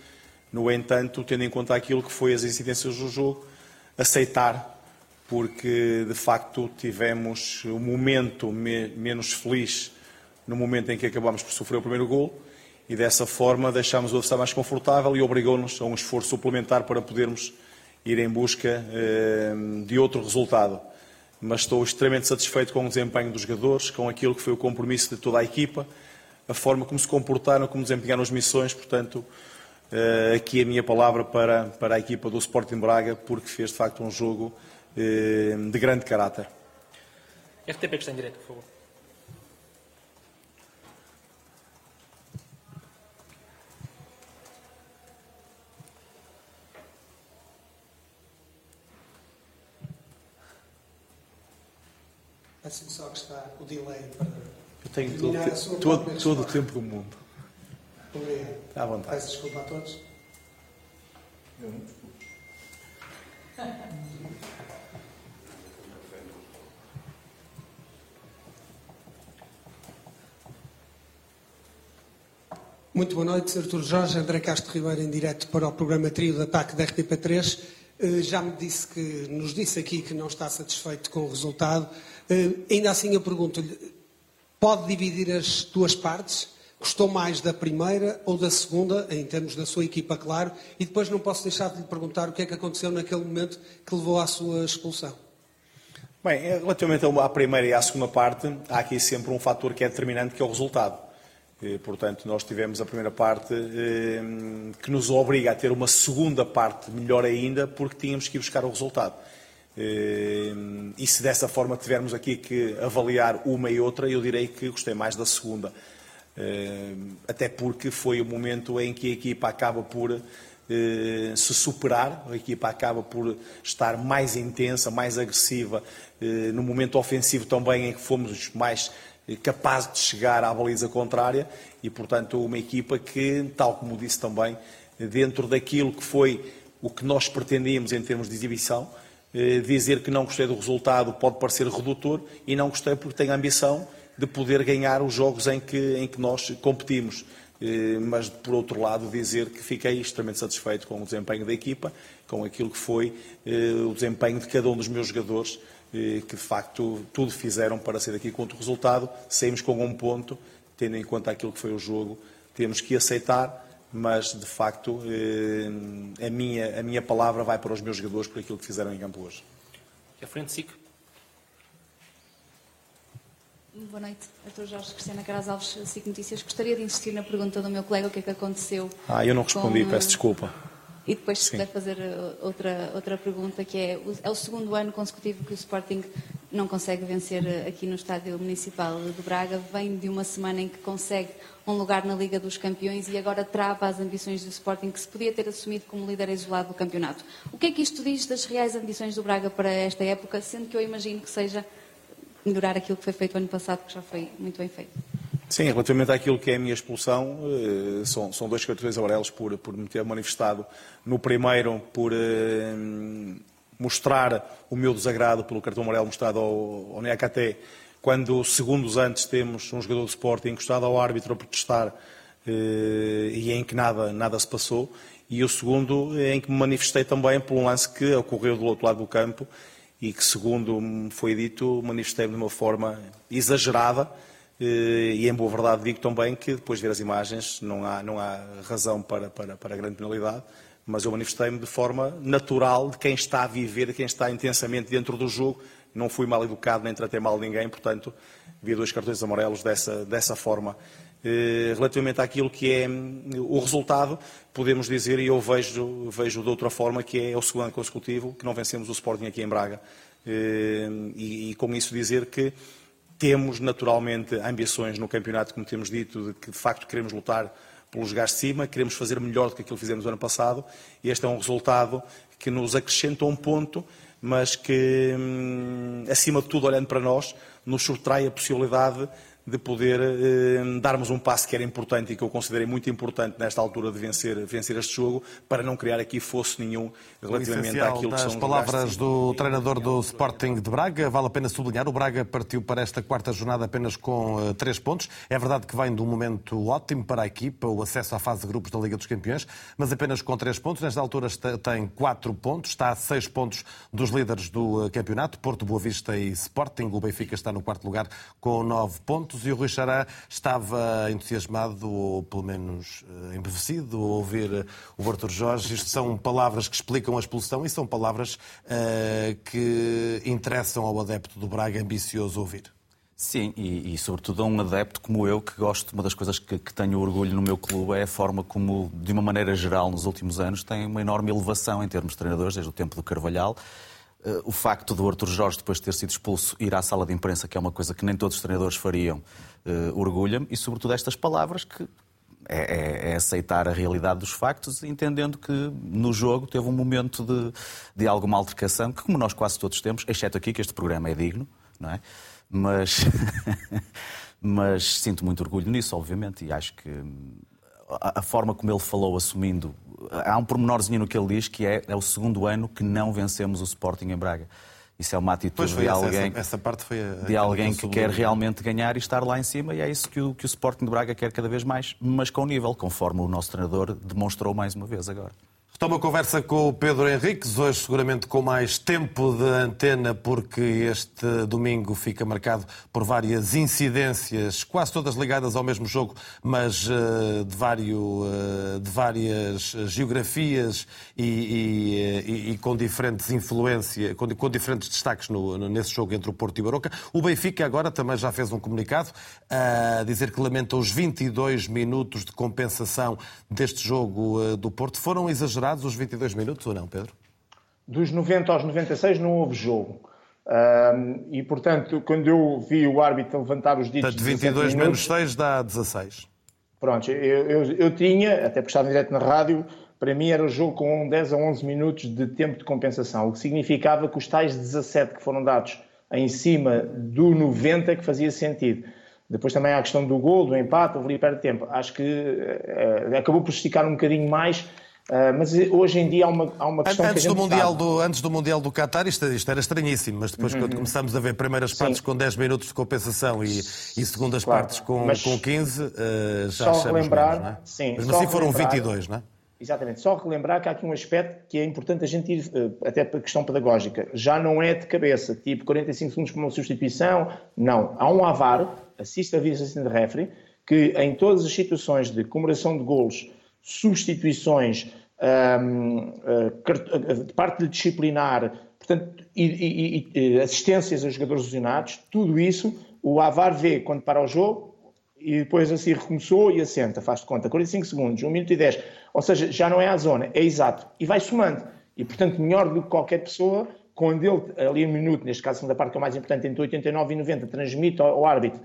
No entanto, tendo em conta aquilo que foi as incidências do jogo, aceitar, porque de facto tivemos um momento me menos feliz no momento em que acabámos por sofrer o primeiro gol e dessa forma deixámos o adversário mais confortável e obrigou-nos a um esforço suplementar para podermos ir em busca eh, de outro resultado mas estou extremamente satisfeito com o desempenho dos jogadores, com aquilo que foi o compromisso de toda a equipa, a forma como se comportaram, como desempenharam as missões, portanto, eh, aqui a minha palavra para, para a equipa do Sporting Braga, porque fez de facto um jogo eh, de grande caráter. RTP que está em direto, por favor. Assim só que está o delay para. Eu tenho todo, todo, todo o tempo do mundo. Obrigado. À vontade. Peço desculpa a todos. Muito boa noite, Artur Jorge, André Castro Ribeiro em direto para o programa Trio da PAC da RTP3. Eh, Já me disse que, nos disse aqui que não está satisfeito com o resultado. Eh, Ainda assim eu pergunto-lhe, pode dividir as duas partes? Gostou mais da primeira ou da segunda, em termos da sua equipa, claro, e depois não posso deixar de lhe perguntar o que é que aconteceu naquele momento que levou à sua expulsão. Bem, relativamente à primeira e à segunda parte, há aqui sempre um fator que é determinante, que é o resultado. Eh, Portanto, nós tivemos a primeira parte eh, que nos obriga a ter uma segunda parte melhor ainda, porque tínhamos que ir buscar o resultado. Eh, E se dessa forma tivermos aqui que avaliar uma e outra, eu direi que gostei mais da segunda. Até porque foi o momento em que a equipa acaba por se superar, a equipa acaba por estar mais intensa, mais agressiva, no momento ofensivo também em que fomos mais capazes de chegar à baliza contrária e, portanto, uma equipa que, tal como disse também, dentro daquilo que foi o que nós pretendíamos em termos de exibição, eh, dizer que não gostei do resultado pode parecer redutor e não gostei porque tenho a ambição de poder ganhar os jogos em que, em que nós competimos. Eh, Mas, por outro lado, dizer que fiquei extremamente satisfeito com o desempenho da equipa, com aquilo que foi eh, o desempenho de cada um dos meus jogadores, que de facto tudo fizeram para sair daqui com outro resultado. Saímos com um ponto, tendo em conta aquilo que foi o jogo, temos que aceitar, mas de facto eh, a minha, a minha palavra vai para os meus jogadores por aquilo que fizeram em campo hoje. À frente, SIC. Boa noite, Artur Jorge Cristiana Caras Alves, SIC Notícias. Gostaria de insistir na pergunta do meu colega, o que é que aconteceu. Ah, eu não respondi, com, peço desculpa. E depois, se puder fazer uh, outra, outra pergunta, que é, é o segundo ano consecutivo que o Sporting não consegue vencer uh, aqui no Estádio Municipal de Braga. Vem de uma semana em que consegue um lugar na Liga dos Campeões e agora trava as ambições do Sporting, que se podia ter assumido como líder isolado do campeonato. O que é que isto diz das reais ambições do Braga para esta época, sendo que eu imagino que seja melhorar aquilo que foi feito ano passado, que já foi muito bem feito? Sim, relativamente àquilo que é a minha expulsão, eh, são, são dois cartões amarelos por, por me ter manifestado. No primeiro, por eh, mostrar o meu desagrado pelo cartão amarelo mostrado ao, ao quando segundos antes temos um jogador de Sporting encostado ao árbitro a protestar eh, e em que nada, nada se passou. E o segundo, em que me manifestei também por um lance que ocorreu do outro lado do campo e que, segundo me foi dito, manifestei-me de uma forma exagerada. Eh, E, em boa verdade, digo também que, depois de ver as imagens, não há, não há razão para, para, para grande penalidade, mas eu manifestei-me de forma natural de quem está a viver, de quem está intensamente dentro do jogo. Não fui mal educado nem tratei mal ninguém, portanto, vi dois cartões amarelos dessa, dessa forma. Eh, Relativamente àquilo que é hum, o resultado, podemos dizer, e eu vejo, vejo de outra forma, que é o segundo consecutivo que não vencemos o Sporting aqui em Braga. Eh, E, e com isso dizer que temos naturalmente ambições no campeonato, como temos dito, de que de facto queremos lutar pelos lugares de cima, queremos fazer melhor do que aquilo que fizemos no ano passado. E este é um resultado que nos acrescenta um ponto, mas que, hum, acima de tudo, olhando para nós, nos subtrai a possibilidade de poder eh, darmos um passo que era importante e que eu considerei muito importante nesta altura de vencer, vencer este jogo, para não criar aqui fosso nenhum relativamente àquilo que são de palavras do treinador do Sporting de Braga. Vale a pena sublinhar, o Braga partiu para esta quarta jornada apenas com eh, três pontos. É verdade que vem de um momento ótimo para a equipa, o acesso à fase de grupos da Liga dos Campeões, mas apenas com três pontos. Nesta altura está- tem quatro pontos, está a seis pontos dos líderes do eh, campeonato, Porto, Boa Vista e Sporting. O Benfica está no quarto lugar com nove pontos e o Rui Xará estava entusiasmado, ou pelo menos eh, embevecido, a ouvir eh, o Artur Jorge. Isto são palavras que explicam a expulsão e são palavras eh, que interessam ao adepto do Braga ambicioso ouvir. Sim, e, e sobretudo a um adepto como eu, que gosto, uma das coisas que, que tenho orgulho no meu clube é a forma como, de uma maneira geral, nos últimos anos, tem uma enorme elevação em termos de treinadores, desde o tempo do Carvalhal. Eh, O facto do Arthur Jorge, depois de ter sido expulso, ir à sala de imprensa, que é uma coisa que nem todos os treinadores fariam, eh, orgulha-me. E, sobretudo, estas palavras que é, é- é aceitar a realidade dos factos, entendendo que no jogo teve um momento de, de alguma altercação, que como nós quase todos temos, exceto aqui, que este programa é digno, não é? Mas, mas sinto muito orgulho nisso, obviamente, e acho que a, a forma como ele falou, assumindo. Há um pormenorzinho no que ele diz que é, é o segundo ano que não vencemos o Sporting em Braga. Isso é uma atitude de alguém, essa, essa parte foi a, de alguém que quer realmente ganhar e estar lá em cima, e é isso que o, que o Sporting de Braga quer cada vez mais, mas com nível, conforme o nosso treinador demonstrou mais uma vez agora. Toma conversa com o Pedro Henriques, hoje seguramente com mais tempo de antena, porque este domingo fica marcado por várias incidências, quase todas ligadas ao mesmo jogo, mas uh, de, vários, uh, de, várias geografias e, e, e, e com diferentes influências, com, com, diferentes destaques no, nesse jogo entre o Porto e o Baroca. O Benfica agora também já fez um comunicado a dizer que lamenta os 22 minutos de compensação deste jogo do Porto. Foram exagerados os 22 minutos ou não, Pedro? Dos 90 aos 96 não houve jogo. Um, e, portanto, quando eu vi o árbitro levantar os ditos... Portanto, 22 menos 6 dá 16. Pronto, eu, eu, eu tinha, até porque estava direto na rádio, para mim era o jogo com 10 a 11 minutos de tempo de compensação, o que significava que os tais 17 que foram dados em cima do 90 que fazia sentido. Depois também há a questão do gol, do empate, houve ali perto de tempo. Acho que uh, acabou por esticar um bocadinho mais Uh, mas hoje em dia há uma, há uma questão antes que do mundial do Antes do Mundial do Qatar isto, isto era estranhíssimo, mas depois Uhum. quando começamos a ver primeiras partes Sim. com 10 minutos de compensação e, e segundas Claro, partes com, mas com 15, uh, já só achamos relembrar, menos, não é? sim, mas assim foram relembrar- 22, não é? Exatamente. Só relembrar que há aqui um aspecto que é importante a gente ir, eh, até para questão pedagógica. Já não é de cabeça, tipo 45 segundos para uma substituição. Não. Há um AVAR, Assist a Video Assistant Referee, que em todas as situações de comemoração de golos, substituições, ahm, eh, eh, de parte disciplinar, portanto, e, e- e- e assistências a jogadores lesionados, tudo isso o AVAR vê quando para o jogo, e depois assim recomeçou e assenta, faz de conta, 45 segundos, 1 minuto e 10. Ou seja, já não é a zona, é exato. E vai somando. E, portanto, melhor do que qualquer pessoa, quando ele, ali um minuto, neste caso a segunda parte que é o mais importante, entre 89 e 90, transmite ao, ao árbitro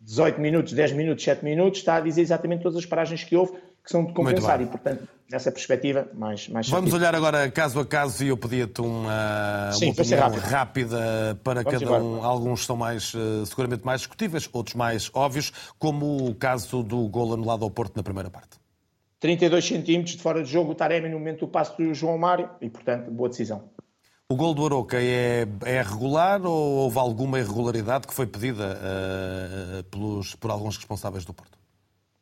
18 minutos, 10 minutos, 7 minutos, está a dizer exatamente todas as paragens que houve, que são de compensar. E, portanto, nessa perspectiva, mais, mais Vamos sentido. olhar agora caso a caso e eu pedia-te uma, Sim, uma opinião rápida para Vamos cada embora. um. Alguns são mais, eh, seguramente mais discutíveis, outros mais óbvios, como o caso do gol anulado ao Porto na primeira parte. 32 centímetros de fora de jogo, o Taremi no momento do passo do João Mário, e, portanto, boa decisão. O gol do Aroca é, é regular ou houve alguma irregularidade que foi pedida eh, pelos, por alguns responsáveis do Porto?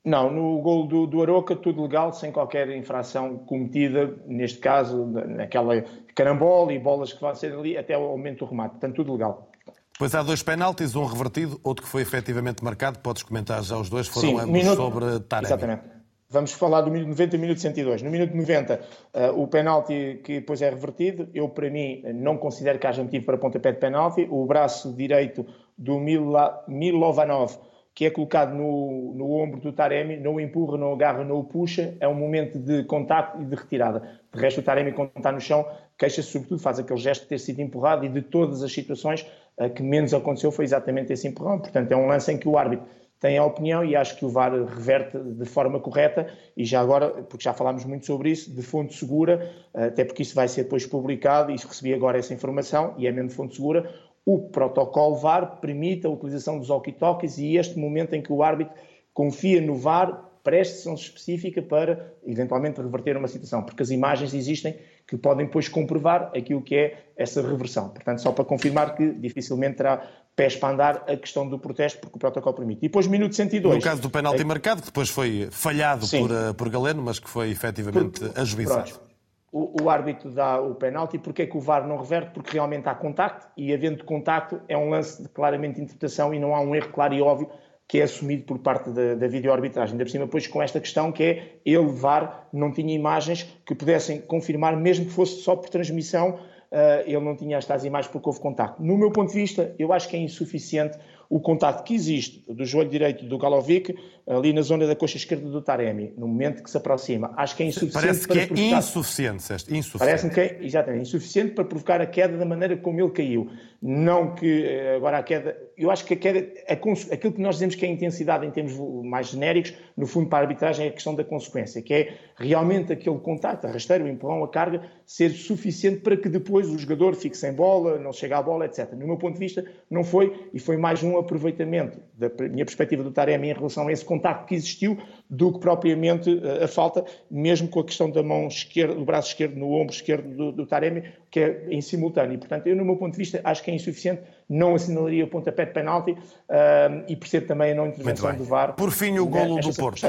Não, no gol do, do Aroca, tudo legal, sem qualquer infração cometida, neste caso, naquela carambola e bolas que vão ser ali, até o momento do remate. Portanto, tudo legal. Depois há dois penaltis, um revertido, outro que foi efetivamente marcado. Podes comentar já os dois, foram Sim, ambos minuto- sobre Taremi. Exatamente. Vamos falar do minuto 90 e minuto 102. No minuto 90, eh, o penalti que depois é revertido, eu, para mim, não considero que haja motivo para pontapé de penalti. O braço direito do Mila- Milovanov, que é colocado no, no ombro do Taremi, não o empurra, não o agarra, não o puxa, é um momento de contacto e de retirada. De resto, o Taremi, quando está no chão, queixa-se sobretudo, faz aquele gesto de ter sido empurrado e de todas as situações, a que menos aconteceu foi exatamente esse empurrão. Portanto, é um lance em que o árbitro tem a opinião e acho que o VAR reverte de forma correta e já agora, porque já falámos muito sobre isso, de fonte segura, até porque isso vai ser depois publicado e recebi agora essa informação e é mesmo fonte segura, o protocolo VAR permite a utilização dos walkie-talkies e este momento em que o árbitro confia no VAR preste atenção específica para eventualmente reverter uma situação, porque as imagens existem que podem depois comprovar aquilo que é essa reversão. Portanto, só para confirmar que dificilmente terá pés para andar a questão do protesto, porque o protocolo permite. E depois, minuto 102. No caso do penalti é- marcado, que depois foi falhado por, eh, por Galeno, mas que foi efetivamente ajuizado. Pronto. O, o árbitro dá o penalti, porque é que o VAR não reverte? Porque realmente há contacto e, havendo contacto, é um lance de claramente interpretação e não há um erro claro e óbvio que é assumido por parte da, da videoarbitragem. Ainda por cima, depois com esta questão que é ele, VAR, não tinha imagens que pudessem confirmar, mesmo que fosse só por transmissão, ah, ele não tinha estas imagens porque houve contacto. No meu ponto de vista, eu acho que é insuficiente o contacto que existe do joelho direito do Galovic ali na zona da coxa esquerda do Taremi, no momento que se aproxima. Acho que é insuficiente Parece que para é provocar- insuficiente, insuficiente. Parece-me que é exatamente, insuficiente para provocar a queda da maneira como ele caiu. Não que eh, agora a queda. Eu acho que a queda. A aquilo que nós dizemos que é a intensidade em termos mais genéricos, no fundo, para a arbitragem é a questão da consequência, que é realmente aquele contacto, a rasteiro, o empurrão, a carga, ser suficiente para que depois o jogador fique sem bola, não chegue à bola, etc. No meu ponto de vista, não foi, e foi mais um aproveitamento da minha perspectiva do Taremi em relação a esse contacto que existiu do que propriamente a falta, mesmo com a questão da mão esquerda, do braço esquerdo no ombro esquerdo do, do Taremi, que é em simultâneo. Portanto, eu, no meu ponto de vista, acho que é insuficiente, não assinalaria o pontapé de penalti uh, e percebo também a não intervenção do VAR. Por fim, o golo do Porto.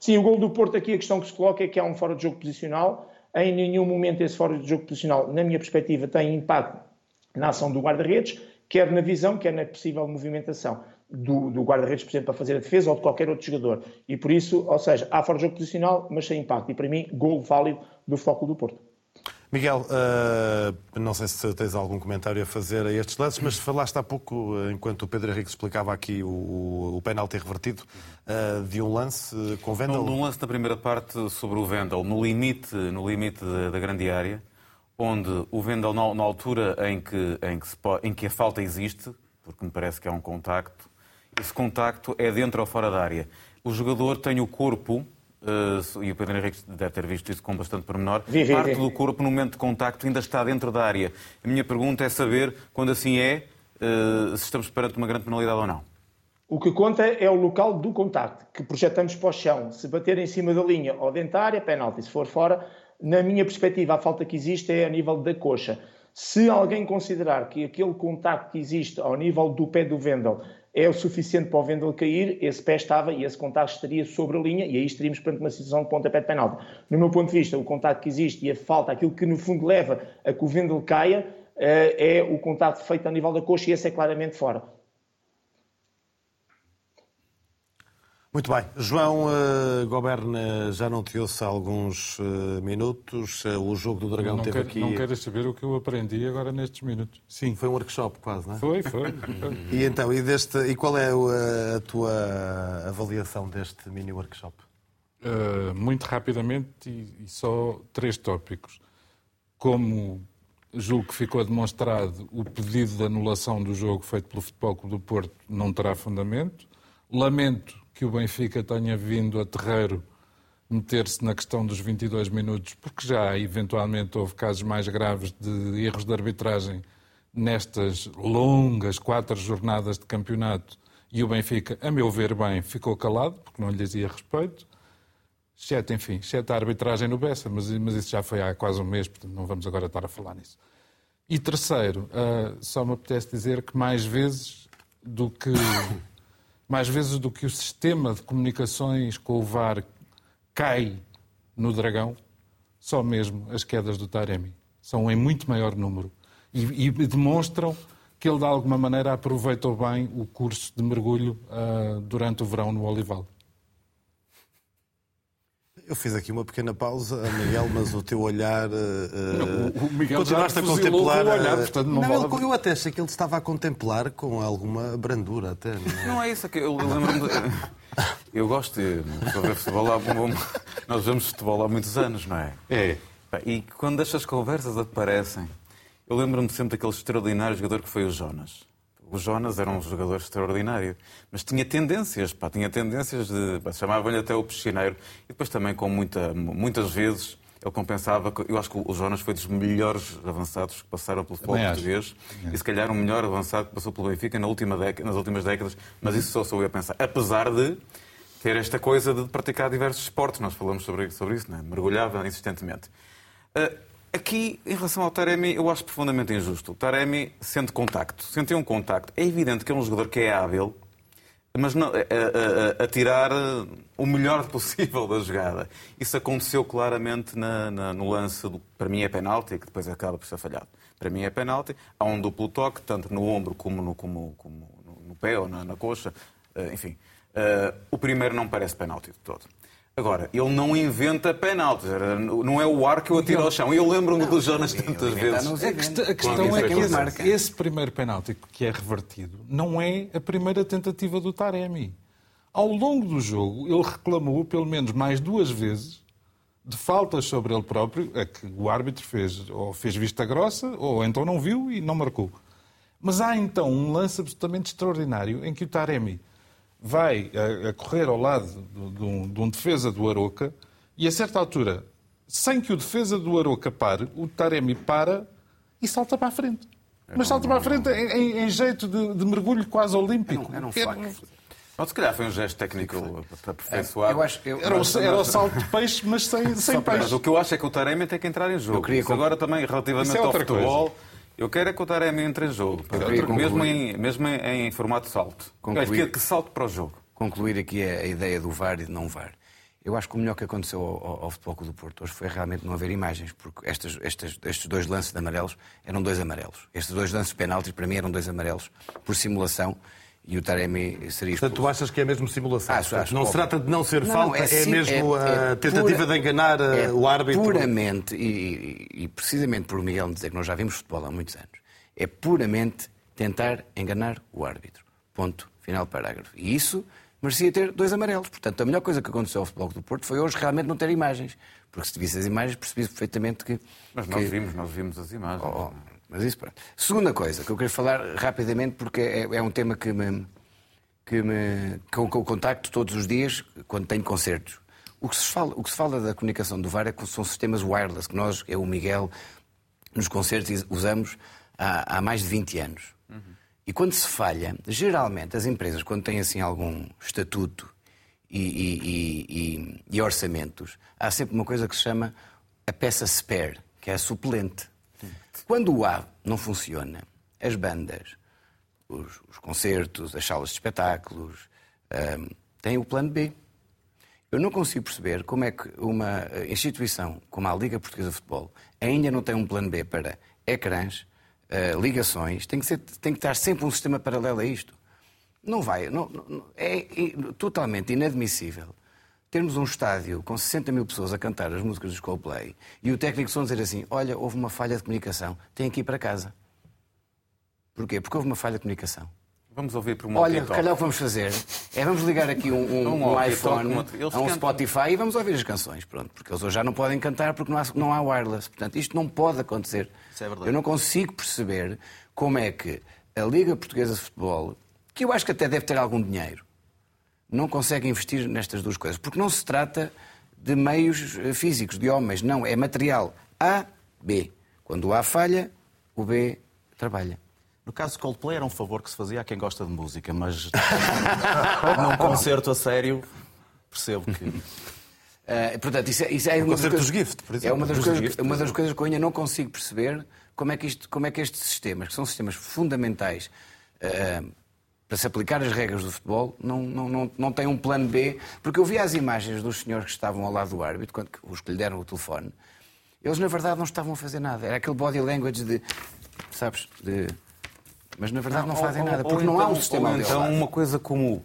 Sim, o golo do Porto aqui, a questão que se coloca é que há um fora de jogo posicional. Em nenhum momento esse fora de jogo posicional, na minha perspectiva, tem impacto na ação do guarda-redes, quer na visão, quer na possível movimentação do, do guarda-redes, por exemplo, para fazer a defesa ou de qualquer outro jogador. E por isso, ou seja, há fora de jogo posicional, mas sem impacto. E para mim, gol válido do Foco do Porto. Miguel, uh, não sei se tens algum comentário a fazer a estes lances, mas falaste há pouco, enquanto o Pedro Henrique explicava aqui o, o penalti revertido, uh, de um lance com o Vendel. Num lance na primeira parte sobre o Vendel, no limite, no limite da, da grande área, onde o Vendel, na, na altura em que, em, que se, em que a falta existe, porque me parece que é um contacto, esse contacto é dentro ou fora da área. O jogador tem o corpo Uh, e o Pedro Henrique deve ter visto isso com bastante pormenor, vi, vi, parte vi. do corpo no momento de contacto ainda está dentro da área. A minha pergunta é saber, quando assim é, uh, se estamos perante uma grande penalidade ou não. O que conta é o local do contacto, que projetamos para o chão. Se bater em cima da linha ou dentro da área, penalti. Se for fora, na minha perspectiva, a falta que existe é a nível da coxa. Se alguém considerar que aquele contacto que existe ao nível do pé do Vendel é o suficiente para o Vendel cair, esse pé estava e esse contacto estaria sobre a linha e aí estaríamos perante uma situação de pontapé de penalti. No meu ponto de vista, o contacto que existe e a falta, aquilo que no fundo leva a que o Vendel caia, eh, é o contacto feito a nível da coxa e esse é claramente fora. Muito bem. João uh, Goberna já não te ouço há alguns uh, minutos. Uh, o jogo do Dragão não teve quer, aqui. Não queres saber o que eu aprendi agora nestes minutos? Sim. Foi um workshop quase, não é? Foi, foi. e então, e, deste, e qual é a tua avaliação deste mini workshop? muito rapidamente e, e só três tópicos. Como julgo que ficou demonstrado, o pedido de anulação do jogo feito pelo Futebol Clube do Porto não terá fundamento. Lamento que o Benfica tenha vindo a terreiro meter-se na questão dos 22 minutos, porque já eventualmente houve casos mais graves de erros de arbitragem nestas longas quatro jornadas de campeonato e o Benfica, a meu ver bem, ficou calado, porque não lhe dizia respeito. Exceto, enfim, exceto a arbitragem no Bessa, mas, mas isso já foi há quase um mês, portanto não vamos agora estar a falar nisso. E terceiro, uh, só me apetece dizer que mais vezes do que mais vezes do que o sistema de comunicações com o VAR cai no Dragão, só mesmo as quedas do Taremi. São em muito maior número. E, e demonstram que ele, de alguma maneira, aproveitou bem o curso de mergulho uh, durante o verão no Olival. Eu fiz aqui uma pequena pausa, Miguel, mas o teu olhar. Uh, o Miguel continuaste a contemplar. O olhar, portanto não, não vale... Eu até achei que ele estava a contemplar com alguma brandura. Até, não, é? não é isso, é que eu lembro-me. Eu gosto de ver futebol há. Nós vemos futebol há muitos anos, não é? É. E quando estas conversas aparecem, eu lembro-me sempre daquele extraordinário jogador que foi o Jonas. O Jonas era um jogador extraordinário, mas tinha tendências, pá, tinha tendências de. Chamavam-lhe até o piscineiro. E depois também, com muita, muitas vezes, ele compensava. Eu acho que o Jonas foi dos melhores avançados que passaram pelo futebol português é. e, se calhar, o melhor avançado que passou pelo Benfica na última década, nas últimas décadas, mas isso só sou eu a pensar. Apesar de ter esta coisa de praticar diversos esportes, nós falamos sobre, sobre isso, né? mergulhava insistentemente. Uh, Aqui, em relação ao Taremi, eu acho profundamente injusto. O Taremi sente contacto, sentiu um contacto. É evidente que é um jogador que é hábil, mas não, a, a, a, a tirar o melhor possível da jogada. Isso aconteceu claramente na, na, no lance do, para mim é penalti, que depois acaba por ser falhado. Para mim é penalti. Há um duplo toque, tanto no ombro como no, como, como no, no pé ou na, na coxa. Uh, enfim, uh, o primeiro não parece penalti de todo. Agora, ele não inventa penaltis. Não é o ar que eu atiro ao chão. Eu lembro-me do Jonas tantas vezes. A, questão, a questão é que esse, esse primeiro penalti que é revertido não é a primeira tentativa do Taremi. Ao longo do jogo, ele reclamou pelo menos mais duas vezes de faltas sobre ele próprio, a que o árbitro fez, ou fez vista grossa, ou então não viu e não marcou. Mas há então um lance absolutamente extraordinário em que o Taremi vai a, a correr ao lado de, de, um, de um defesa do Aroca e, a certa altura, sem que o defesa do Aroca pare, o Taremi para e salta para a frente. Mas salta para a frente em, em- em jeito de, de mergulho quase olímpico. Era um Era- facto. Ou se calhar foi um gesto técnico para aperfeiçoar. Eu acho, eu, Era o, mas- era o salto de peixe, mas sem, sem Mas peixe. o que eu acho é que o Taremi tem que entrar em jogo. Eu queria Isso agora também, relativamente é ao futebol, eu quero é que o Taremi entre em jogo. queria mesmo em, mesmo em, em formato de salto. Concluir. Que, que salto para o jogo. concluir aqui a, a ideia do VAR e de não VAR. Eu acho que o melhor que aconteceu ao, ao, ao Futebol Clube do Porto hoje foi realmente não haver imagens, porque estas, estas, estes dois lances de amarelos eram dois amarelos. Estes dois lances de penaltis, para mim, eram dois amarelos por simulação e o Taremi seria expulso. Portanto, tu achas que é mesmo simulação? Acho, Portanto, acho, não se trata de não ser Não, falta, é, sim- mesmo é- a é tentativa pura- de enganar é o árbitro. Puramente, e, e- e precisamente por o Miguel me dizer que nós já vimos futebol há muitos anos, é puramente tentar enganar o árbitro. Ponto. Final parágrafo. E isso merecia ter dois amarelos. Portanto, a melhor coisa que aconteceu ao Futebol do Porto foi hoje realmente não ter imagens. Porque se visse as imagens, percebi perfeitamente que. Mas que- nós vimos, nós vimos as imagens. Oh, oh, mas isso pronto. Segunda coisa que eu quero falar rapidamente, porque é, é um tema que me, que me com, com o contacto todos os dias quando tenho concertos. O que, se fala, o que se fala da comunicação do VAR é que são sistemas wireless, que nós, eu, o Miguel, nos concertos usamos há, há mais de 20 anos. E quando se falha, geralmente as empresas, quando têm assim algum estatuto e- e- e- e orçamentos, há sempre uma coisa que se chama a peça spare, que é a suplente. Quando o A não funciona, as bandas, os, os concertos, as salas de espetáculos, ahm, têm o plano B. Eu não consigo perceber como é que uma eh, instituição como a Liga Portuguesa de Futebol ainda não tem um plano B para ecrãs, eh, ligações, tem que, ser- tem que estar sempre um sistema paralelo a isto. Não vai, não- não- é i- totalmente inadmissível termos um estádio com 60 mil pessoas a cantar as músicas dos Coldplay e o técnico só dizer assim, olha, houve uma falha de comunicação, tem que ir para casa. Porquê? Porque houve uma falha de comunicação. Vamos ouvir por um Olha, calhar o que vamos fazer é vamos ligar aqui um, um- Um um iPhone uma- a um. Spotify e vamos ouvir as canções, pronto, porque eles hoje já não podem cantar porque não há, não há wireless. Portanto, isto não pode acontecer. Isso é verdade. Eu não consigo perceber como é que a Liga Portuguesa de Futebol, que eu acho que até deve ter algum dinheiro, não consegue investir nestas duas coisas. Porque não se trata de meios eh, físicos, de homens, não, é material. A, B. Quando o A falha, o B trabalha. No caso de Coldplay era um favor que se fazia a quem gosta de música, mas num concerto a sério percebo que. Uh, portanto, isso é, isso é uma das concerto coisas, dos Gift, por é exemplo. uma das, coisas, Gift, uma das coisas que eu ainda não consigo perceber como é que, isto, como é que estes sistemas, que são sistemas fundamentais uh, para se aplicar as regras do futebol, não, não, não, não têm um plano B. Porque eu vi as imagens dos senhores que estavam ao lado do árbitro, quando, os que lhe deram o telefone, eles na verdade não estavam a fazer nada. Era aquele body language de. Sabes? De. Mas na verdade não, fazem Ou- nada, porque não há um então- sistema ou então uma coisa como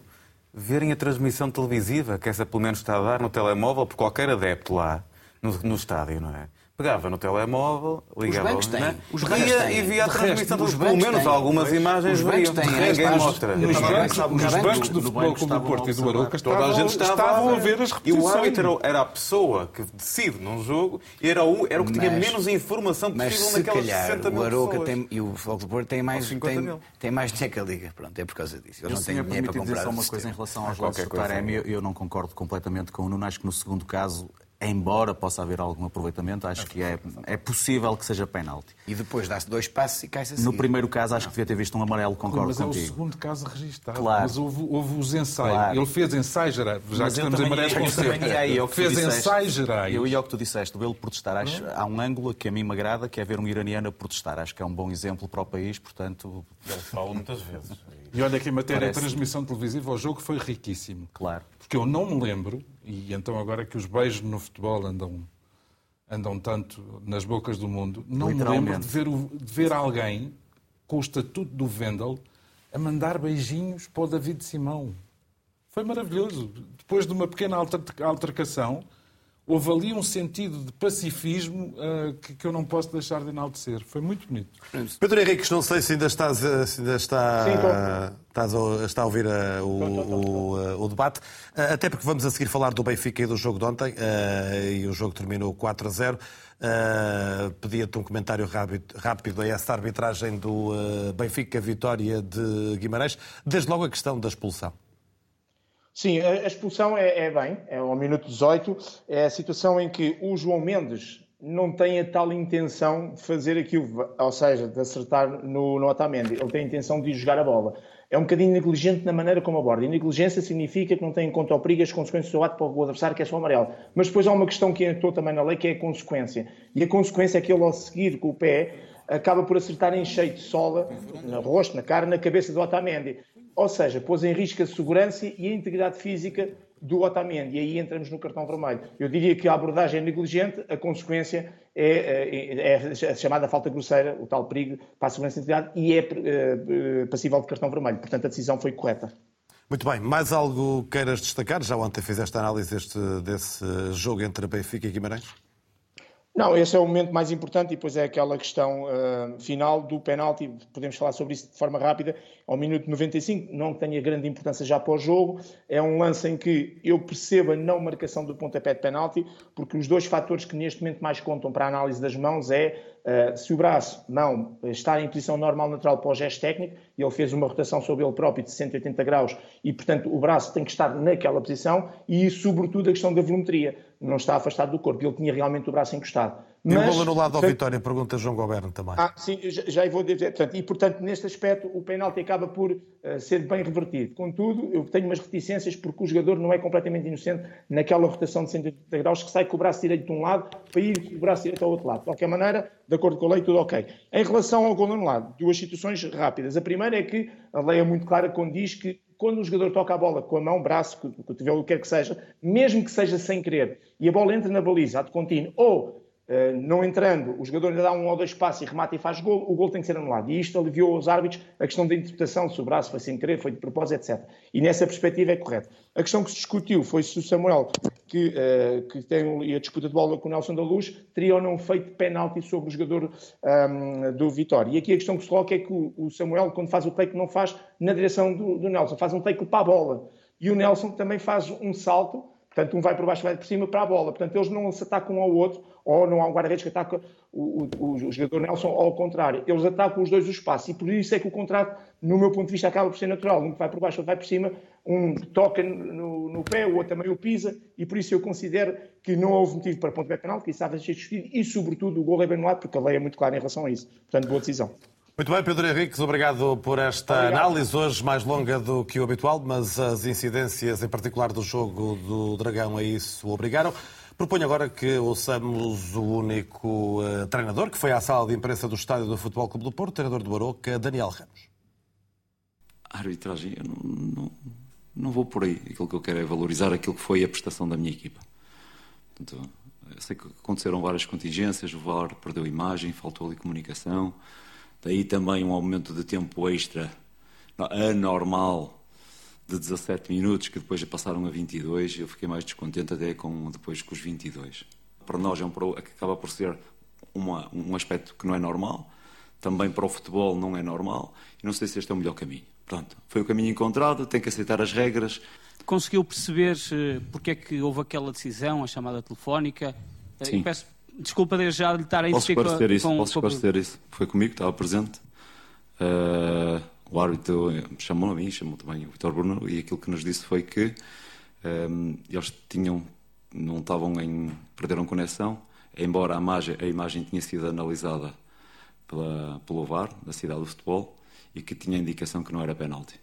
verem a transmissão televisiva, que essa pelo menos está a dar no telemóvel, por qualquer adepto lá no, no estádio, não é? Pegava no telemóvel, ligava bancos têm. né? Os Via bancos têm. e via a De transmissão, resto, os pelo menos têm. algumas Pois. imagens Os bancos veriam. têm. Ninguém As mostra. A bancos, bocado bancos do no Futebol Clube do Porto e do. Arouca Toda a gente estava estavam a ver as E repetições. o árbitro era a pessoa que decide num jogo e era o, era o que tinha Mas- menos informação Mas possível se naquelas calhar 60 mil o Aroca pessoas. tem, e o Futebol do Porto têm mais, Ou 50 tem, mil. tem mais dinheiro que a Liga. Pronto, é por causa disso. Eles Eu não têm me dinheiro para comprar só uma coisa em relação aos Qualquer lances do. Taremi, eu, eu não concordo completamente com o Nuno. Acho que no segundo caso, embora possa haver algum aproveitamento, acho que é, é possível que seja penalti. E depois dá-se dois passos e cai-se assim. No primeiro caso, acho que devia ter visto um amarelo, concordo Mas é o contigo. segundo caso registado. Claro. Mas houve, houve os ensaios. Claro. Ele fez ensaios gerais. Já Mas que estamos ao que tu Fez ensaios gerais. Eu ia ao que tu disseste, ele protestar. Acho, há um ângulo que a mim me agrada, que é ver um iraniano a protestar. Acho que é um bom exemplo para o país, portanto, Eu falo muitas vezes. E olha que em matéria Parece. de transmissão televisiva, o jogo foi riquíssimo. claro. Porque eu não me lembro, e então agora que os beijos no futebol andam, andam tanto nas bocas do mundo, não me lembro de ver, de ver alguém com o estatuto do Vendel a mandar beijinhos para o David Simão. Foi maravilhoso. Depois de uma pequena alter- altercação, houve ali um sentido de pacifismo ah, que, que eu não posso deixar de enaltecer. Foi muito bonito. Pedro Henriques, não sei se ainda estás, eh, se ainda está, Sim, estás a, está a ouvir eh, o, o, o debate, até porque vamos a seguir falar do Benfica e do jogo de ontem, e o jogo terminou 4 a 0. Eh, Pedia-te um comentário rápido, rápido a essa arbitragem do Benfica, vitória de Guimarães, desde logo a questão da expulsão. Sim, a expulsão é, é bem, é ao minuto 18. É a situação em que o João Mendes não tem a tal intenção de fazer aquilo, ou seja, de acertar no, no Otamendi. Ele tem a intenção de jogar a bola. É um bocadinho negligente na maneira como aborda. E negligência significa que não tem em conta o perigo as consequências do ato para o adversário, que é só amarelo. Mas depois há uma questão que entrou também na lei, que é a consequência. E a consequência é que ele, ao seguir com o pé, acaba por acertar em cheio de sola, no rosto, na cara, na cabeça do Otamendi. Ou seja, pôs em risco a segurança e a integridade física do Otamendi. E aí entramos no cartão vermelho. Eu diria que a abordagem é negligente, a consequência é, é, é a chamada falta grosseira, o tal perigo para a segurança e integridade, e é, é passível de cartão vermelho. Portanto, a decisão foi correta. Muito bem, mais algo queiras destacar? Já ontem fizeste análise deste, desse jogo entre Benfica e Guimarães? Não, esse é o momento mais importante e depois é aquela questão uh, final do penalti. Podemos falar sobre isso de forma rápida. Ao minuto 95, não tenha grande importância já para o jogo. É um lance em que eu percebo a não marcação do pontapé de penalti, porque os dois fatores que neste momento mais contam para a análise das mãos é uh, se o braço, mão, está em posição normal natural para o gesto técnico, e ele fez uma rotação sobre ele próprio de 180 graus, e portanto o braço tem que estar naquela posição, e sobretudo a questão da volumetria não está afastado do corpo. Ele tinha realmente o braço encostado. Mas, e o gol anulado ao Vitória, pergunta João Goberno também. Ah, sim, já, vou dizer. Portanto, e, portanto, neste aspecto, o penalti acaba por uh, ser bem revertido. Contudo, eu tenho umas reticências porque o jogador não é completamente inocente naquela rotação de 180 graus que sai com o braço direito de um lado para ir com o braço direito ao outro lado. De qualquer maneira, de acordo com a lei, tudo ok. Em relação ao gol anulado, duas situações rápidas. A primeira é que a lei é muito clara quando diz que quando o jogador toca a bola com a mão, braço, cotovelo, o que quer que seja, mesmo que seja sem querer, e a bola entra na baliza, de contínuo, ou Uh, não entrando, o jogador ainda dá um ou dois passos e remata e faz gol, o gol tem que ser anulado. E isto aliviou aos árbitros a questão da interpretação, se o braço foi sem querer, foi de propósito, etc. E nessa perspectiva é correto. A questão que se discutiu foi se o Samuel, que, uh, que tem a disputa de bola com o Nelson da Luz, teria ou não feito penalti sobre o jogador um, do Vitória. E aqui a questão que se coloca é que o, o Samuel, quando faz o take, não faz na direção do, do Nelson, faz um take para a bola. E o Nelson também faz um salto Portanto, um vai por baixo, vai por cima para a bola. Portanto, eles não se atacam um ao outro, ou não há um guarda-redes que ataca o, o, o, jogador Nelson, ou ao contrário. Eles atacam os dois o espaço. E por isso é que o contrato, no meu ponto de vista, acaba por ser natural. Um vai por baixo, outro vai por cima, um toca no, no pé, o outro também o pisa. E por isso eu considero que não houve motivo para ponto de penal, que isso estava a ser discutido. E, sobretudo, o gol é bem anulado, porque a lei é muito clara em relação a isso. Portanto, boa decisão. Muito bem, Pedro Henriques, obrigado por esta obrigado. análise, hoje mais longa do que o habitual, mas as incidências, em particular do jogo do Dragão, a isso obrigaram. Proponho agora que ouçamos o único uh, treinador que foi à sala de imprensa do estádio do Futebol Clube do Porto, treinador do Baroca, Daniel Ramos. A arbitragem, eu não, não, não, vou por aí. Aquilo que eu quero é valorizar aquilo que foi a prestação da minha equipa. Portanto, eu sei que aconteceram várias contingências, o VAR perdeu imagem, faltou ali comunicação. Daí também um aumento de tempo extra anormal de 17 minutos, que depois passaram a 22. Eu fiquei mais descontente até com, depois com os 22. Para nós é um, acaba por ser uma, um aspecto que não é normal. Também para o futebol não é normal. E não sei se este é o melhor caminho. Pronto, foi o caminho encontrado, tem que aceitar as regras. Conseguiu perceber eh, porque é que houve aquela decisão, a chamada telefónica? Eh, Sim. peço Desculpa desde já lhe estar a Posso esclarecer isso, com, posso esclarecer isso. Foi comigo, estava presente. Uh, o árbitro chamou a mim, chamou também o Vitor Bruno, e aquilo que nos disse foi que um, eles tinham, não estavam em. perderam conexão, embora a imagem, a imagem tinha sido analisada pela, pelo VAR, da cidade do futebol, e que tinha indicação que não era penalti.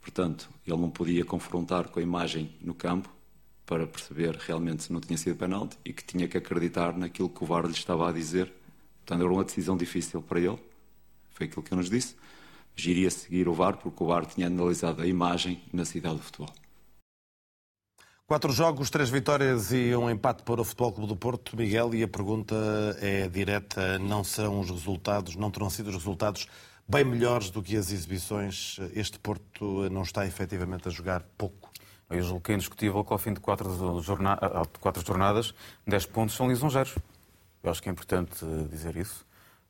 Portanto, ele não podia confrontar com a imagem no campo para perceber realmente se não tinha sido penalti e que tinha que acreditar naquilo que o VAR lhe estava a dizer. Portanto, era uma decisão difícil para ele, foi aquilo que ele nos disse, mas iria seguir o VAR porque o VAR tinha analisado a imagem na cidade do futebol. Quatro jogos, três vitórias e um empate para o Futebol Clube do Porto. Miguel, e a pergunta é direta: não são os resultados, não terão sido os resultados bem melhores do que as exibições? Este Porto não está efetivamente a jogar pouco eu julgo que é indiscutível que ao fim de quatro, jorna de quatro jornadas, 10 pontos são lisonjeiros. Eu acho que é importante eh, dizer isso.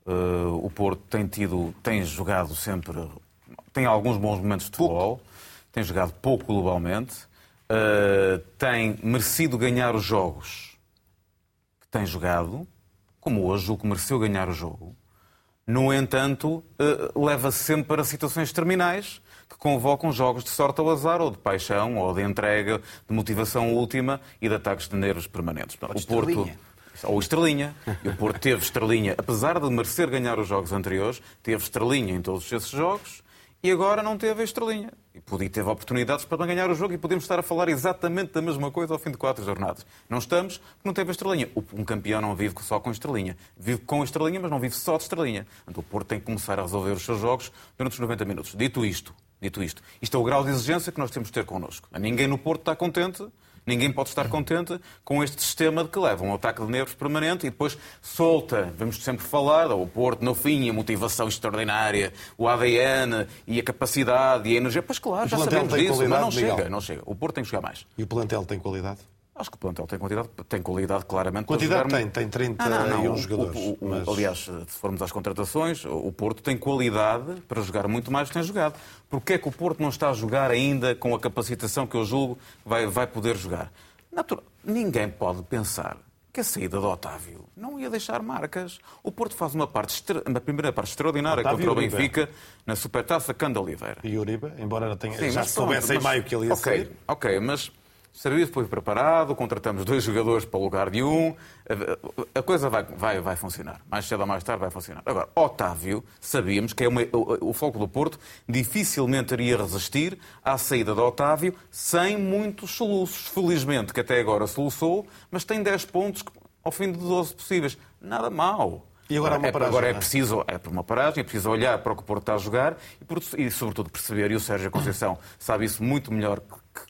Uh, o Porto tem tido, tem jogado sempre, tem alguns bons momentos de futebol, pouco. tem jogado pouco globalmente, uh, tem merecido ganhar os jogos que tem jogado, como hoje, o que mereceu ganhar o jogo. No entanto, uh, leva-se sempre para situações terminais que convocam jogos de sorte ao azar, ou de paixão, ou de entrega, de motivação última e de ataques de nervos permanentes. o Porto. ou Estrelinha. E o Porto teve Estrelinha, apesar de merecer ganhar os jogos anteriores, teve Estrelinha em todos esses jogos e agora não teve a Estrelinha. E podia ter oportunidades para ganhar o jogo e podemos estar a falar exatamente da mesma coisa ao fim de quatro jornadas. Não estamos porque não teve a Estrelinha. Um campeão não vive só com Estrelinha. Vive com Estrelinha, mas não vive só de Estrelinha. Portanto, o Porto tem que começar a resolver os seus jogos durante os 90 minutos. Dito isto, dito isto, isto é o grau de exigência que nós temos de ter connosco. Ninguém no Porto está contente Ninguém pode estar contente com este sistema de que leva um ataque de nervos permanente e depois solta, vamos sempre falar, o Porto no fim, a motivação extraordinária, o ADN e a capacidade e a energia. Pois claro, já sabemos disso, mas não chega, não chega. O Porto tem que jogar mais. E o plantel tem qualidade? Acho que o plantel tem qualidade, tem qualidade claramente. Quantidade tem, tem 31 ah, não, não. jogadores. O, o, mas... Aliás, se formos às contratações, o Porto tem qualidade para jogar muito mais do que tem jogado. Porquê é que o Porto não está a jogar ainda com a capacitação que eu julgo vai, vai poder jogar? Natural. Ninguém pode pensar que a saída de Otávio não ia deixar marcas. O Porto faz uma, parte, uma primeira parte extraordinária Otávio contra o Benfica na Supertaça Canda Oliveira. E Uribe, embora não tenha, Sim, já soubesse em maio que ele ia okay, sair. Ok, mas o serviço foi preparado, contratamos dois jogadores para o lugar de um, a coisa vai, vai, vai funcionar. Mais cedo ou mais tarde vai funcionar. Agora, Otávio, sabíamos que é uma, o, o Foco do Porto dificilmente iria resistir à saída de Otávio sem muitos soluços. Felizmente, que até agora soluçou, mas tem 10 pontos ao fim de 12 possíveis. Nada mal. E agora, agora, é, paragem, agora é, é preciso é uma paragem, é preciso olhar para o que o Porto está a jogar e, e sobretudo, perceber, e o Sérgio Conceição sabe isso muito melhor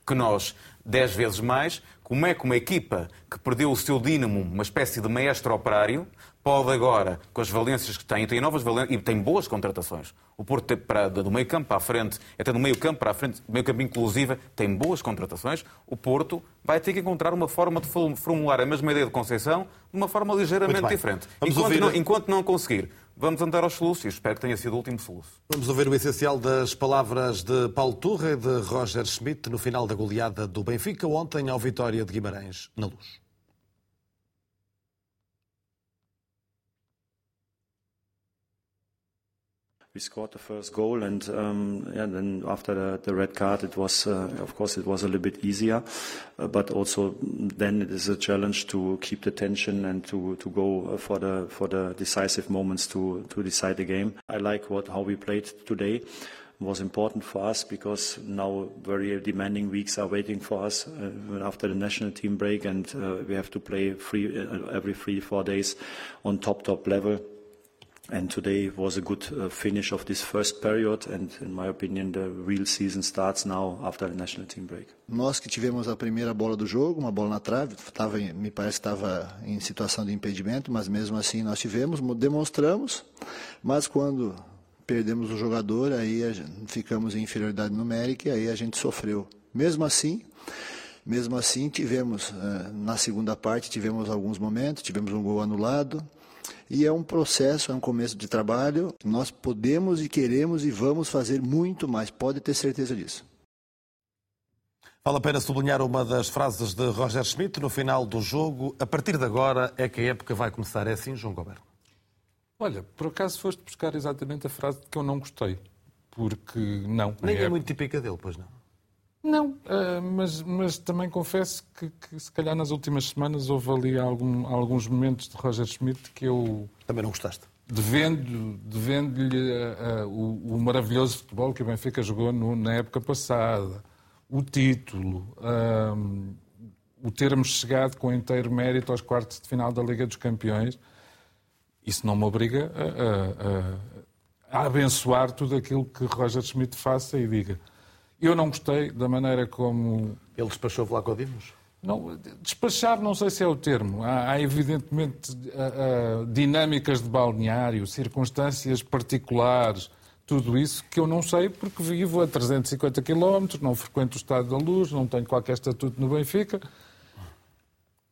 que nós, dez vezes mais, como é que uma equipa que perdeu o seu dínamo, uma espécie de maestro operário, pode agora, com as valências que tem, tem novas valências e tem boas contratações. O Porto tem para, do meio campo para a frente, até do meio campo para a frente, meio campo inclusive, tem boas contratações. O Porto vai ter que encontrar uma forma de formular a mesma ideia de Conceição de uma forma ligeiramente diferente. Enquanto não, enquanto não conseguir Vamos andar aos soluços e espero que tenha sido o último soluço. Vamos ouvir o essencial das palavras de Paulo Turra e de Roger Schmidt no final da goleada do Benfica ontem ao Vitória de Guimarães, na Luz. We scored the first goal, and um, yeah, then after the, the, red card, it was, uh, of course, it was a little bit easier, uh, but also then it is a challenge to keep the tension and to, to go for the for the decisive moments to to decide the game. I like what how we played today. Was important for us because now very demanding weeks are waiting for us uh, after the national team break, and uh, we have to play free, uh, every three four days on top top level And today was a good uh, finish of this first period, and in my opinion, the real season starts now after the national team break. Nós que tivemos a primeira bola do jogo, uma bola na trave, tava, me parece estava em situação de impedimento, mas mesmo assim nós tivemos, demonstramos, mas quando perdemos o jogador, aí ficamos em inferioridade numérica e aí a gente sofreu. Mesmo assim, mesmo assim tivemos uh, na segunda parte tivemos alguns momentos, tivemos um gol anulado. E é um processo, é um começo de trabalho. Nós podemos e queremos e vamos fazer muito mais, pode ter certeza disso. Vale a pena sublinhar uma das frases de Roger Schmidt no final do jogo. A partir de agora é que a época vai começar. É assim, João Goberto? Olha, por acaso foste buscar exatamente a frase que eu não gostei. Porque não. Nem é muito típica dele, pois não. Não, uh, mas, mas também confesso que, que, se calhar nas últimas semanas houve ali algum, alguns momentos de Roger Schmidt que eu. Também não gostaste? Devendo-lhe devendo uh, uh, o, o, maravilhoso futebol que o Benfica jogou no, na época passada, o título, o termos chegado com inteiro mérito aos quartos de final da Liga dos Campeões, isso não me obriga a, a, a, a abençoar tudo aquilo que Roger Schmidt faça e diga. Eu não gostei da maneira como. Ele despachou Vlaco Dimos? Não, despachar não sei se é o termo. Há, há evidentemente dinâmicas de balneário, circunstâncias particulares, tudo isso que eu não sei porque vivo a 350 km, não frequento o Estado da Luz, não tenho qualquer estatuto no Benfica.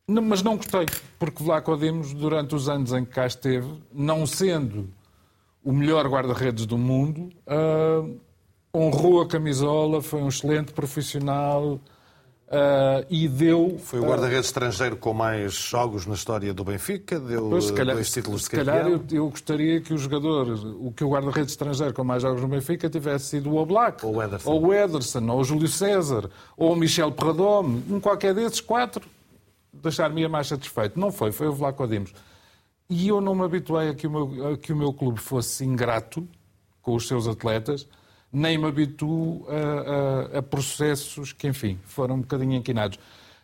Não, mas não gostei, porque Vlaco Dimos, durante os anos em que cá esteve, não sendo o melhor guarda-redes do mundo, uh, honrou a camisola, foi um excelente profissional. Uh, e deu. Foi o guarda-redes uh, estrangeiro com mais jogos na história do Benfica, deu pois, calhar, dois títulos se de campeão. Se calhar eu, eu, gostaria que o jogador, o que o guarda-redes estrangeiro com mais jogos no Benfica tivesse sido o Oblak, ou o Ederson, ou o, Ederson, ou o Júlio César, ou o Michel Perradome, um qualquer desses quatro. deixar-me mais satisfeito. Não foi, foi o Vlaco Dimos. E eu não me habituei a que o meu, a que o meu clube fosse ingrato com os seus atletas, nem me habituo a, a, a processos que, enfim, foram um bocadinho inquinados.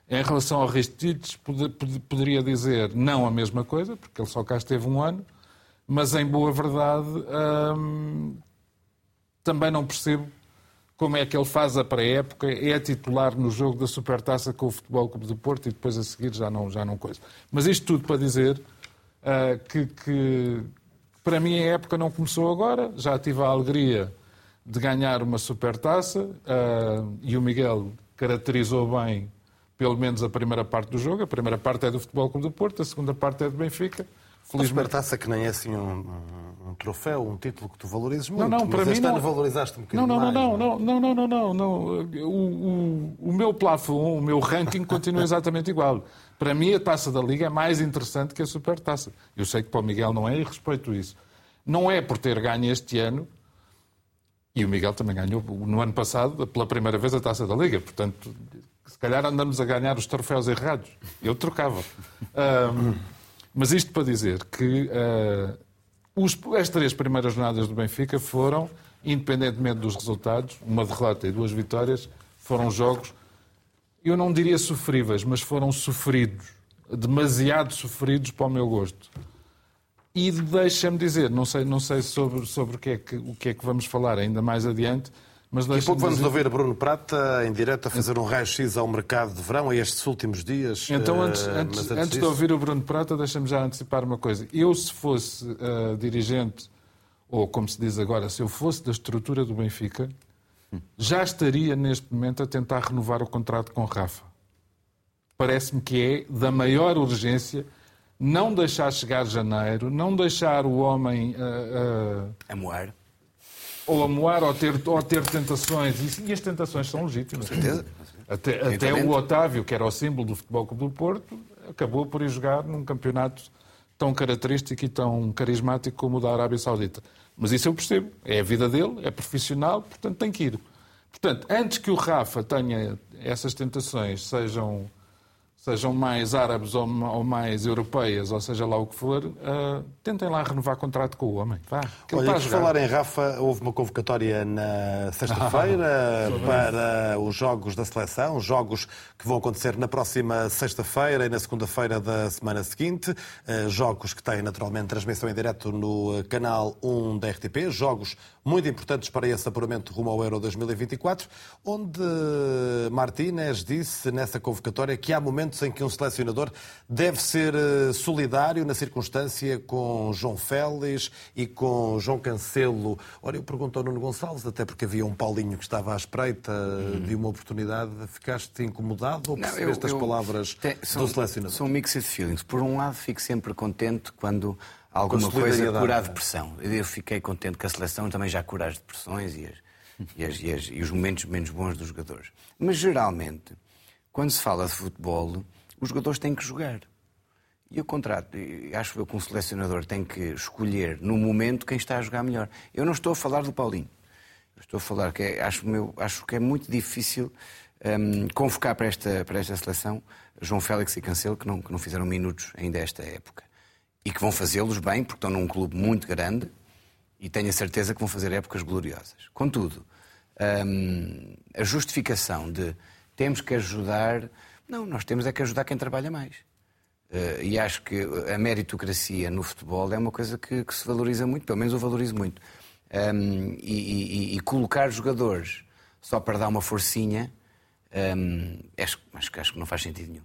Em relação ao Ristites, pod, pod, poderia dizer não a mesma coisa, porque ele só cá esteve um ano, mas em boa verdade hum, também não percebo como é que ele faz a pré-época, é titular no jogo da Supertaça com o Futebol Clube de Porto e depois a seguir já não, já não coisa. Mas isto tudo para dizer uh, que, que, para mim a época não começou agora, já tive a alegria de ganhar uma Supertaça uh, e o Miguel caracterizou bem pelo menos a primeira parte do jogo. A primeira parte é do Futebol Clube do Porto, a segunda parte é do Benfica. Felizmente... Uma supertaça que nem é assim um, um, um, troféu, um título que tu valorizes muito. Não, não, para mas mim este não. ano valorizaste um bocadinho não, não, mais. Não, não, não, não, não, não, não. O, o, o meu plafond, o meu ranking continua exatamente igual. Para mim a Taça da Liga é mais interessante que a Supertaça. Eu sei que para o Miguel não é e respeito isso. Não é por ter ganho este ano, e o Miguel também ganhou no ano passado, pela primeira vez, a Taça da Liga. Portanto, se calhar andamos a ganhar os troféus errados. Eu trocava. Um, mas isto para dizer que uh, os, as três primeiras jornadas do Benfica foram, independentemente dos resultados, uma derrota e duas vitórias, foram jogos, eu não diria sofríveis, mas foram sofridos. Demasiado sofridos para o meu gosto. E deixa-me dizer, não sei, não sei sobre, sobre o, que é que, o que é que vamos falar ainda mais adiante, mas Daqui a pouco vamos dizer... ouvir Bruno Prata em direto a fazer um raio-x ao mercado de verão a estes últimos dias. Então, eh, antes, antes, antes de disso- ouvir o Bruno Prata, deixa-me já antecipar uma coisa. Eu, se fosse eh, dirigente, ou como se diz agora, se eu fosse da estrutura do Benfica, já estaria neste momento a tentar renovar o contrato com Rafa. Parece-me que é da maior urgência não deixar chegar janeiro, não deixar o homem eh, A moar. ou a moar ou ter, ou ter tentações. E, e as tentações são legítimas. Com certeza. Até, até o Otávio, que era o símbolo do Futebol Clube do Porto, acabou por ir jogar num campeonato tão característico e tão carismático como o da Arábia Saudita. Mas isso eu percebo. É a vida dele, é profissional, portanto tem que ir. Portanto, antes que o Rafa tenha essas tentações, sejam, sejam mais árabes ou, ou mais europeias, ou seja lá o que for, ah, tentem lá renovar contrato com o homem. Vá, Olha, por jogar. falar em Rafa, houve uma convocatória na sexta-feira para os jogos da seleção, jogos que vão acontecer na próxima sexta-feira e na segunda-feira da semana seguinte, Eh, jogos que têm naturalmente transmissão em direto no eh, canal 1 da RTP, jogos muito importantes para esse apuramento rumo ao Euro 2024, onde Martínez disse nessa convocatória que há momentos em que um selecionador deve ser eh, solidário na circunstância com João Félix e com João Cancelo. Ora, eu pergunto ao Nuno Gonçalves, até porque havia um Paulinho que estava à espreita de uma oportunidade, ficaste incomodado ou Não, percebeste eu- as eu- palavras são, do selecionador? São mixed feelings. Por um lado, fico sempre contente quando alguma coisa cura a não é? depressão. Eu fiquei contente que a seleção também já cura as depressões e, as- e as- e as- e os momentos menos bons dos jogadores. Mas, geralmente, quando se fala de futebol, os jogadores têm que jogar. E o contrato, acho eu que um selecionador tem que escolher no momento quem está a jogar melhor. Eu não estou a falar do Paulinho. Eu estou a falar que é- acho, meu, acho que é muito difícil hum, convocar para esta, para esta seleção João Félix e Cancelo, que não, que não fizeram minutos ainda esta época. E que vão fazê-los bem, porque estão num clube muito grande e tenho a certeza que vão fazer épocas gloriosas. Contudo, hum, a justificação de temos que ajudar. Não, nós temos é que ajudar quem trabalha mais. Eh, e acho que a meritocracia no futebol é uma coisa que, que se valoriza muito, pelo menos eu valorizo muito. Um, e, e- e colocar jogadores só para dar uma forcinha, um, acho, acho, acho que não faz sentido nenhum.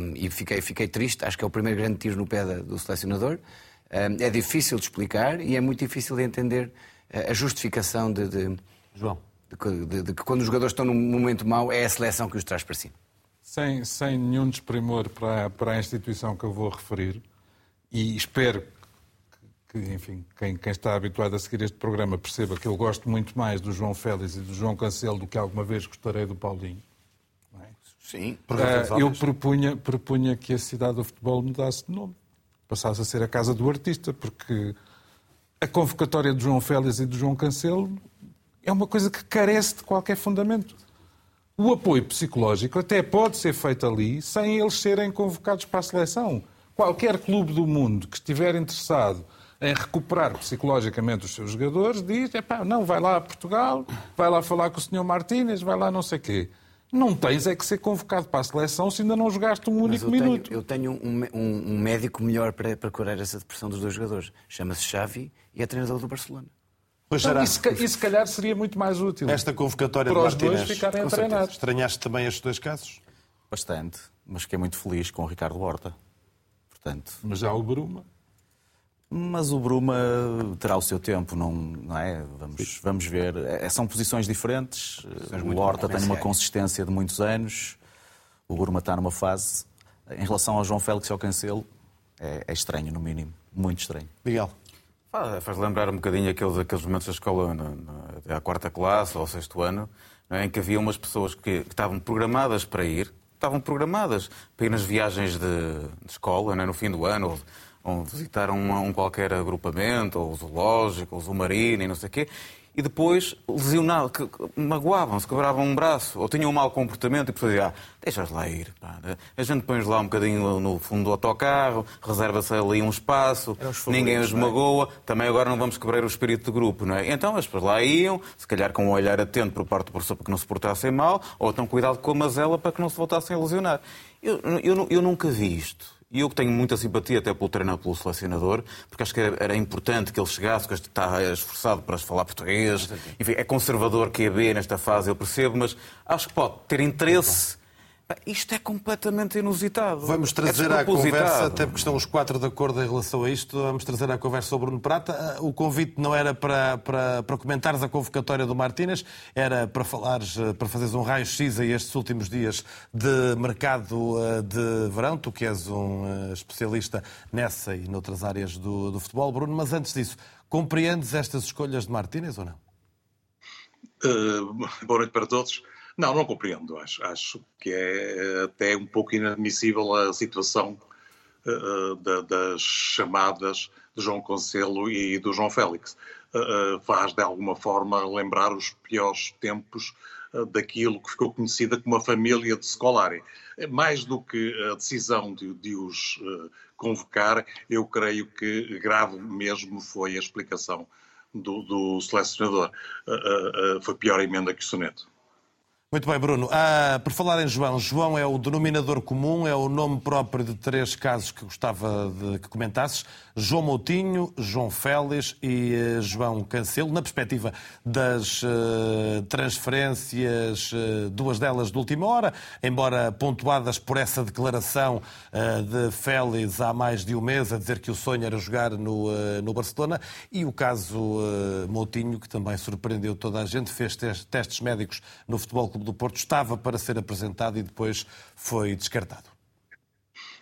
Um, e fiquei, fiquei triste, acho que é o primeiro grande tiro no pé da- do selecionador. É difícil de explicar e é muito difícil de entender eh, a justificação de, de- João. De que- de- de que quando os jogadores estão num momento mau é a seleção que os traz para cima. sem, sem nenhum desprimor para, para a instituição que eu vou referir, e espero que, que, enfim, quem, quem está habituado a seguir este programa perceba que eu gosto muito mais do João Félix e do João Cancelo do que alguma vez gostarei do Paulinho. Sim. Ah, eu propunha, propunha que a cidade do futebol mudasse de nome, passasse a ser a casa do artista, porque a convocatória de João Félix e de João Cancelo é uma coisa que carece de qualquer fundamento. o apoio psicológico até pode ser feito ali sem eles serem convocados para a seleção. Qualquer clube do mundo que estiver interessado em recuperar psicologicamente os seus jogadores diz, epá, não, vai lá a Portugal, vai lá falar com o Sr. Martínez, vai lá não sei quê. Não tens é que ser convocado para a seleção se ainda não jogaste um único eu minuto. Tenho, eu tenho um, um, um, médico melhor para, para curar essa depressão dos dois jogadores. Chama-se Xavi e é treinador do Barcelona. Pois então, isso, e se calhar seria muito mais útil. Esta convocatória para de os dois Martínez, ficarem treinados. Estranhaste também estes dois casos? Bastante, mas fiquei muito feliz com o Ricardo Horta. Portanto, mas já o Bruma. Mas o Bruma terá o seu tempo, não, não é? Vamos, vamos ver. É, são posições diferentes. o Horta tem uma consistência de muitos anos. O Bruma está numa fase. Em relação ao João Félix e ao Cancelo, é, é estranho, no mínimo. Muito estranho. Miguel. Faz lembrar um bocadinho aqueles, aqueles momentos da escola, na, na, à quarta classe ou ao sexto ano, é? em que havia umas pessoas que, que, estavam programadas para ir, estavam programadas para ir nas viagens de, de escola, é? no fim do ano, ou, ou visitar um, um, qualquer agrupamento, ou zoológico, ou zoomarino e não sei o quê, e depois lesionavam, magoavam-se, quebravam um braço, ou tinham um mau comportamento e depois ah, deixas lá ir. Pá. A gente põe-os lá um bocadinho no fundo do autocarro, reserva-se ali um espaço, ninguém os é? magoa, também agora não vamos quebrar o espírito do grupo, não é? Então as pessoas lá iam, se calhar com um olhar atento por parte do professor para que não se portassem mal, ou então cuidado com a mazela para que não se voltassem a lesionar. Eu, eu, eu nunca vi isto. E eu que tenho muita simpatia até pelo treinador, pelo selecionador, porque acho que era, importante que ele chegasse, que está esforçado para falar português. Enfim, é conservador que é B nesta fase, eu percebo, mas acho que pode ter interesse isto é completamente inusitado. Vamos trazer é à conversa, até porque estão os quatro de acordo em relação a isto, vamos trazer à conversa o Bruno Prata. Ah, o convite não era para, para, para comentares a convocatória do Martínez, era para falares, ah, para fazeres um raio-x a estes últimos dias de mercado ah, de verão. Tu que és um especialista nessa e noutras áreas do, do futebol, Bruno, mas antes disso, compreendes estas escolhas de Martínez ou não? Uh, boa noite para todos. Não, não compreendo. Acho, acho que é até um pouco inadmissível a situação uh, da, das chamadas de João Cancelo e do João Félix. Uh, faz, de alguma forma, lembrar os piores tempos uh, daquilo que ficou conhecida como a família de Scolari. Mais do que a decisão de, de os convocar, eu creio que grave mesmo foi a explicação do, do selecionador. foi pior a emenda que o soneto. Muito bem, Bruno. Ah, por falar em João, João é o denominador comum, é o nome próprio de três casos que gostava de que comentasses. João Moutinho, João Félix e uh, João Cancelo, na perspectiva das uh, transferências, uh, duas delas de última hora, embora pontuadas por essa declaração de Félix há mais de um mês, a dizer que o sonho era jogar no, no Barcelona, e o caso Moutinho, que também surpreendeu toda a gente, fez testes médicos no Futebol do Porto, estava para ser apresentado e depois foi descartado.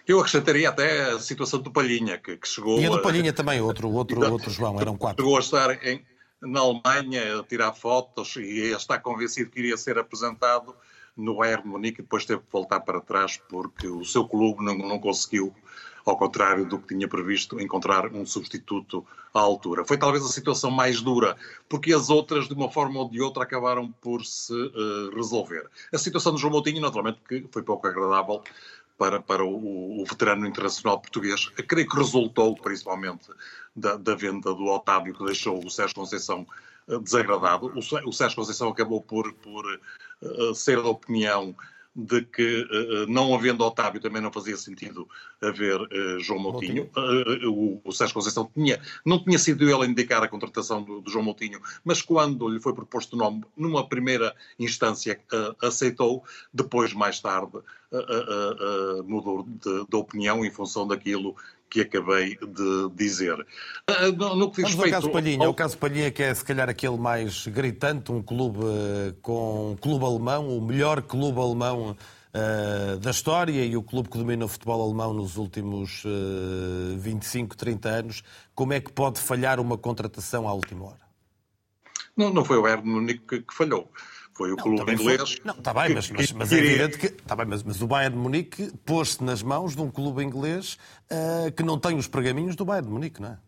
Eu acrescentaria até a situação do Palhinha, que, que chegou. E a do Palhinha a... também, outro, outro, outro João, eram quatro. Chegou a estar em, na Alemanha a tirar fotos e a estar convencido que iria ser apresentado no Bayern Munique e depois teve que voltar para trás porque o seu clube não, não conseguiu, ao contrário do que tinha previsto, encontrar um substituto à altura. Foi talvez a situação mais dura, porque as outras, de uma forma ou de outra, acabaram por se uh, resolver. A situação do João Moutinho, naturalmente, que foi pouco agradável, para, para o, o, veterano internacional português. Creio que resultou principalmente da, da, venda do Otávio, que deixou o Sérgio Conceição uh, desagradado. O, o Sérgio Conceição acabou por, por uh, ser da opinião de que, uh, não havendo Otávio, também não fazia sentido haver uh, João Moutinho. Uh, o, o Sérgio Conceição tinha, não tinha sido ele a indicar a contratação do, do João Moutinho, mas quando lhe foi proposto o nome, numa primeira instância aceitou, depois, mais tarde, mudou de, de opinião em função daquilo que acabei de dizer. No, no que diz respeito... ao caso Palhinha, ao... o caso Palhinha que é se calhar aquele mais gritante, um clube com um clube alemão, o melhor clube alemão uh, da história e o clube que domina o futebol alemão nos últimos uh, 25, 30 anos. Como é que pode falhar uma contratação à última hora? Não, não foi o Bayern Munique que, que falhou. Foi o não, clube inglês. Foi... Não, está bem, mas, mas, mas, é evidente que. Está bem, mas, mas o Bayern de Munique pôs-se nas mãos de um clube inglês uh, que não tem os pergaminhos do Bayern de Munique, não é?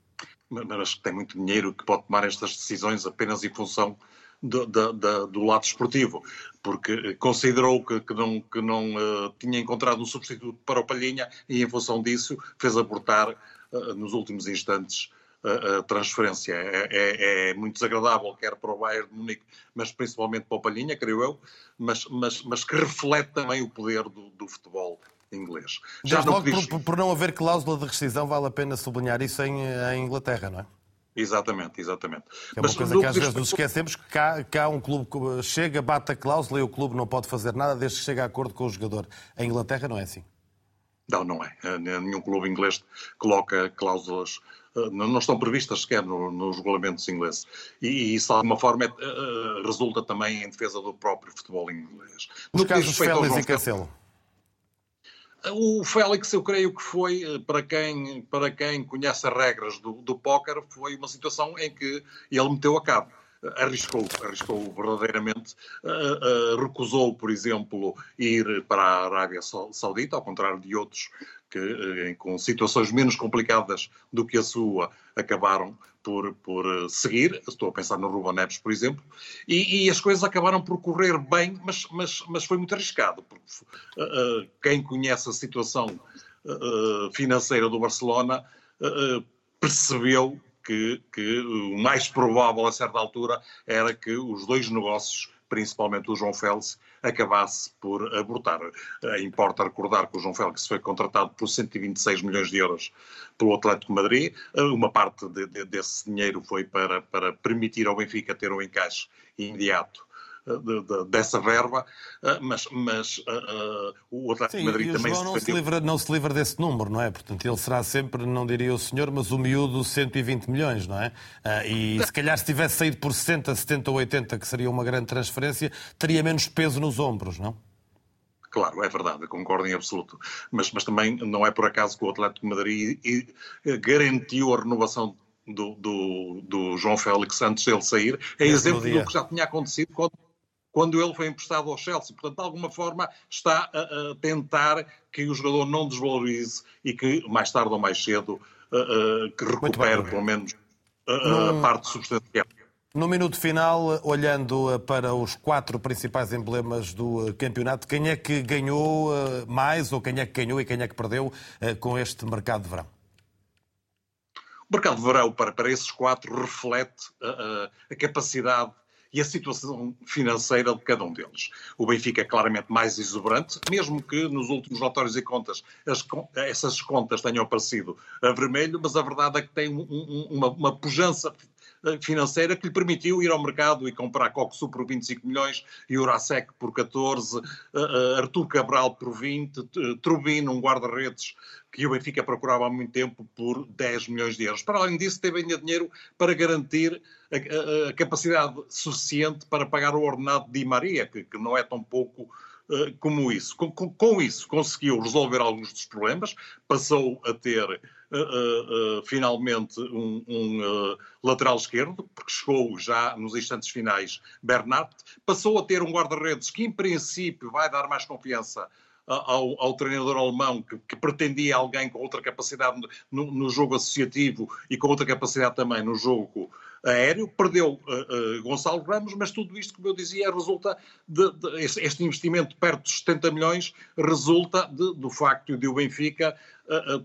Mas que tem muito dinheiro que pode tomar estas decisões apenas em função do, do, do, do lado esportivo, porque considerou que, que não, que não uh, tinha encontrado um substituto para o Palhinha e, em função disso, fez abortar uh, nos últimos instantes a, transferência. É, é, é, muito desagradável, quer para o Bayern de Munique, mas principalmente para o Palhinha, creio eu, mas, mas, mas que reflete também o poder do, do futebol inglês. Já logo, por, por, não haver cláusula de rescisão, vale a pena sublinhar isso em, em Inglaterra, não é? Exatamente, exatamente. É uma Mas, coisa que às vezes nos esquecemos que cá, cá um clube chega, bate a cláusula e o clube não pode fazer nada desde que chegue a acordo com o jogador. Em Inglaterra não é assim. Não, não é. Eh, nenhum clube inglês coloca cláusulas não estão previstas sequer nos regulamentos ingleses. E isso, de alguma forma, é, eh, resulta também em defesa do próprio futebol inglês. Os no casos Félix e Cancelo. O Félix, eu creio que foi, eh, para quem, para quem conhece as regras do, do póquer, foi uma situação em que ele meteu a cabo. Arriscou, arriscou verdadeiramente, uh, uh, recusou, por exemplo, ir para a Arábia Saudita, ao contrário de outros que, uh, com situações menos complicadas do que a sua, acabaram por, por eh, seguir. Estou a pensar no Ruben Neves, por exemplo, e, e, as coisas acabaram por correr bem, mas, mas, mas foi muito arriscado, porque uh, quem conhece a situação uh, financeira do Barcelona percebeu que, que o mais provável a certa altura era que os dois negócios principalmente o João Félix, acabasse por abortar. Eh, importa recordar que o João Félix foi contratado por 126 milhões de euros pelo Atlético Madrid. Eh, uma parte de, de, desse dinheiro foi para, para permitir ao Benfica ter um encaixe imediato de, de, dessa verba, eh, mas, mas uh, o Atlético Sim, Madrid também João se, não se, livra, não se livra desse número, não é? Portanto, ele será sempre, não diria o senhor, mas o miúdo 120 milhões, não é? E se calhar se tivesse saído por 60, 70 ou 80, que seria uma grande transferência, teria menos peso nos ombros, não? Claro, é verdade, concordo em absoluto. Mas, mas também não é por acaso que o Atlético Madrid garantiu a renovação do, do, do João Félix antes de ele sair. É exemplo do que já tinha acontecido quando quando ele foi emprestado ao Chelsea. Portanto, de alguma forma, está a, a tentar que o jogador não desvalorize e que, mais tarde ou mais cedo, uh, que recupere, pelo menos, a, a parte substancial. No minuto final, olhando para os quatro principais emblemas do campeonato, quem é que ganhou mais ou quem é que ganhou e quem é que perdeu com este mercado de verão? O mercado de verão, para, para esses quatro, reflete a, a capacidade e a situação financeira de cada um deles. O Benfica é claramente mais exuberante, mesmo que nos últimos relatórios e contas as, essas contas tenham aparecido a vermelho, mas a verdade é que tem um, um, uma, uma pujança eh, financeira que lhe permitiu ir ao mercado e comprar Coxu por 25 milhões, Eurasec por 14, uh, uh, Artur Cabral por 20, uh, Trubino, um guarda-redes que o Benfica procurava há muito tempo por 10 milhões de euros. Para além disso, teve ainda dinheiro para garantir a, capacidade suficiente para pagar o ordenado de Di Maria, que, que não é tão pouco uh, como isso. Com, com, com, isso, conseguiu resolver alguns dos problemas, passou a ter uh, uh, finalmente um, um lateral esquerdo, porque chegou já nos instantes finais Bernat, passou a ter um guarda-redes que, em princípio, vai dar mais confiança ao, ao treinador alemão que, que, pretendia alguém com outra capacidade no, no, jogo associativo e com outra capacidade também no jogo aéreo. Perdeu uh, uh, Gonçalo Ramos, mas tudo isto, como eu dizia, resulta de, de este investimento perto dos 70 milhões resulta de, do facto de o Benfica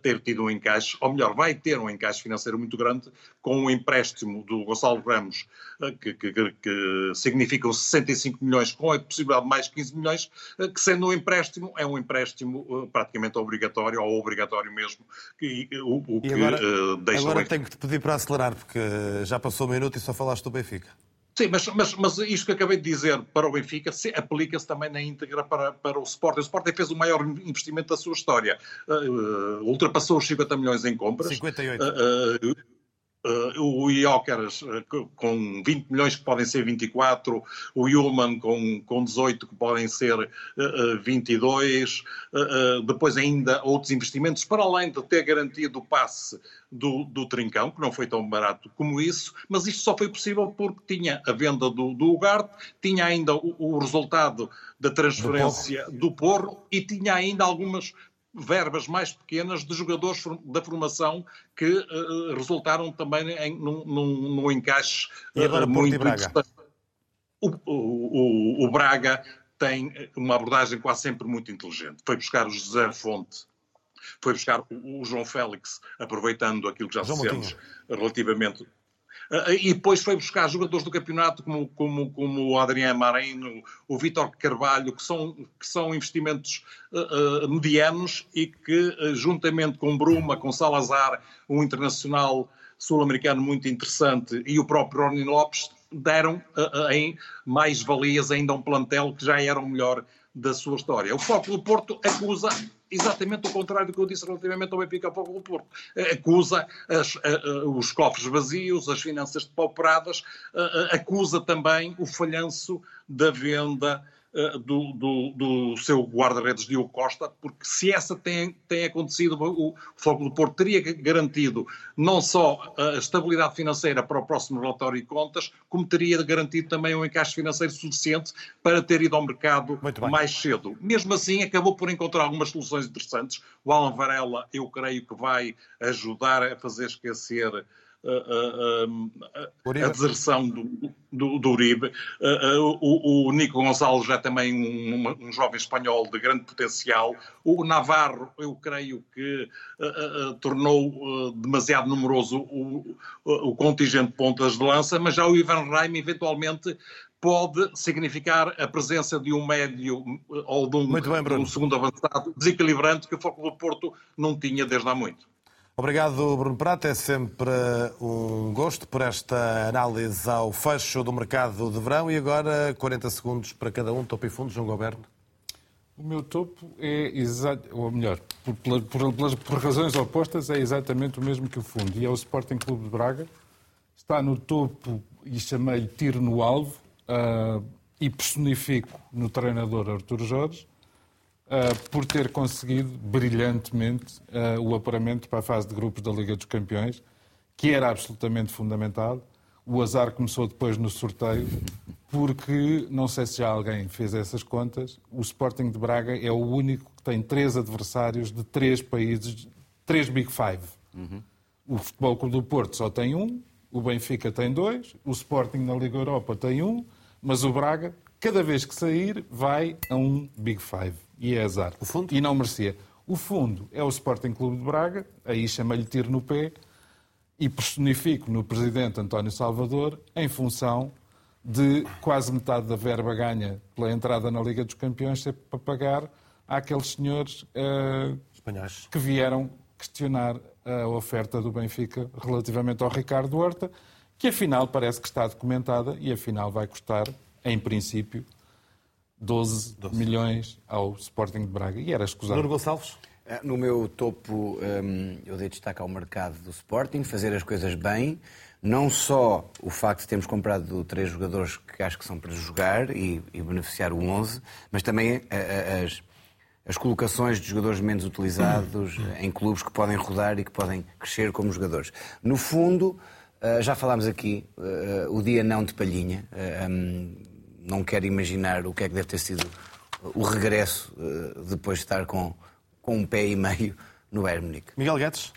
ter tido um encaixe, ou melhor, vai ter um encaixe financeiro muito grande com o um empréstimo do Gonçalo Ramos, eh, que, que, que significam 65 milhões, com a possibilidade de mais 15 milhões, eh, que sendo um empréstimo, é um empréstimo eh, praticamente obrigatório, ou obrigatório mesmo, que, o, o que agora, deixa... Agora tenho que te pedir para acelerar, porque já passou um minuto e só falaste do Benfica. Sim, mas, mas, mas isto que acabei de dizer para o Benfica aplica-se também na íntegra para, para o Sporting. O Sporting fez o maior investimento da sua história. Uh, ultrapassou os 50 milhões em compras. 58. Uh, uh, Uh, o Iócaras uh, com 20 milhões que podem ser 24, o Human com, com 18 que podem ser uh, 22, depois ainda outros investimentos, para além de ter garantido o passe do, do Trincão, que não foi tão barato como isso, mas isto só foi possível porque tinha a venda do, do Ugarte, tinha ainda o, o resultado da transferência do Porro. do Porro e tinha ainda algumas verbas mais pequenas de jogadores da formação que uh, resultaram também em, num, num, num encaixe e agora, uh, muito Braga. o, o, o Braga tem uma abordagem quase sempre muito inteligente. Foi buscar o José Fonte, foi buscar o, o João Félix, aproveitando aquilo que já João dissemos Moutinho. relativamente. Ah, E depois foi buscar jogadores do campeonato como, como, como o Adriano Marinho, o Vítor Carvalho, que são, que são investimentos ah, ah, medianos e que, ah, juntamente com Bruma, com Salazar, um internacional sul-americano muito interessante, e o próprio Rony Lopes, deram ah, ah, mais valias ainda a um plantel que já era o melhor da sua história. O Foco do Porto acusa exatamente o contrário do que eu disse relativamente ao Benfica Foco do Porto. Eh, Acusa as- a- a- os cofres vazios, as finanças depauperadas, eh, eh, acusa também o falhanço da venda eh, do, do- do seu guarda-redes Diogo Costa, porque se essa tem, tem acontecido, o Foco do Porto teria garantido não só a estabilidade financeira para o próximo relatório de contas, como teria garantido também um encaixe financeiro suficiente para ter ido ao mercado mais cedo. Mesmo assim, acabou por encontrar algumas soluções interessantes. O Alan Varela, eu creio que vai ajudar a fazer esquecer a, deserção do, do, do Uribe. O, o Nico Gonçalves é também um, um jovem espanhol de grande potencial. O Navarro, eu creio que tornou demasiado numeroso o, o, contingente de pontas de lança, mas já o Ivan Reim, eventualmente, pode significar a presença de um médio uh, ou de um, de um segundo avançado desequilibrante que o Foco do Porto não tinha desde há muito. Obrigado, Bruno Prata. É sempre um gosto por esta análise ao fecho do mercado de verão. E agora, 40 segundos para cada um, topo e fundo, João Goberno. O meu topo é exato, ou melhor, por, por- pelas- por razões opostas, é exatamente o mesmo que o fundo. E é o Sporting Clube de Braga. Está no topo e chamei-lhe tiro no alvo ah, e personifico no treinador Artur Jorge ah, por ter conseguido brilhantemente ah, o apuramento para a fase de grupos da Liga dos Campeões, que era absolutamente fundamental. O azar começou depois no sorteio, porque não sei se já alguém fez essas contas. O Sporting de Braga é o único que tem três adversários de três países, três Big Five. O Futebol Clube do Porto só tem um, o Benfica tem dois, o Sporting na Liga Europa tem um, mas o Braga, cada vez que sair, vai a um Big Five. E é azar. O fundo? E não merecia. O fundo é o Sporting Clube de Braga, aí chama-lhe tiro no pé, e personifico no presidente António Salvador em função de quase metade da verba ganha pela entrada na Liga dos Campeões ser para pagar àqueles senhores eh, que vieram questionar a oferta do Benfica relativamente ao Ricardo Horta, que afinal parece que está documentada e afinal vai custar, em princípio, 12, milhões ao Sporting de Braga. E era escusado. Nuno Gonçalves? Eh, No meu topo, hum, eu dei destaque ao mercado do Sporting, fazer as coisas bem. Não só o facto de termos comprado três jogadores que acho que são para jogar e, e beneficiar o 11, mas também eh, eh, as, as colocações de jogadores menos utilizados em clubes que podem rodar e que podem crescer como jogadores. No fundo, já falámos aqui, o dia não de palhinha. Não quero imaginar o que é que deve ter sido o regresso eh, depois de estar com, com um pé e meio no Bayern Munique. Miguel Guedes?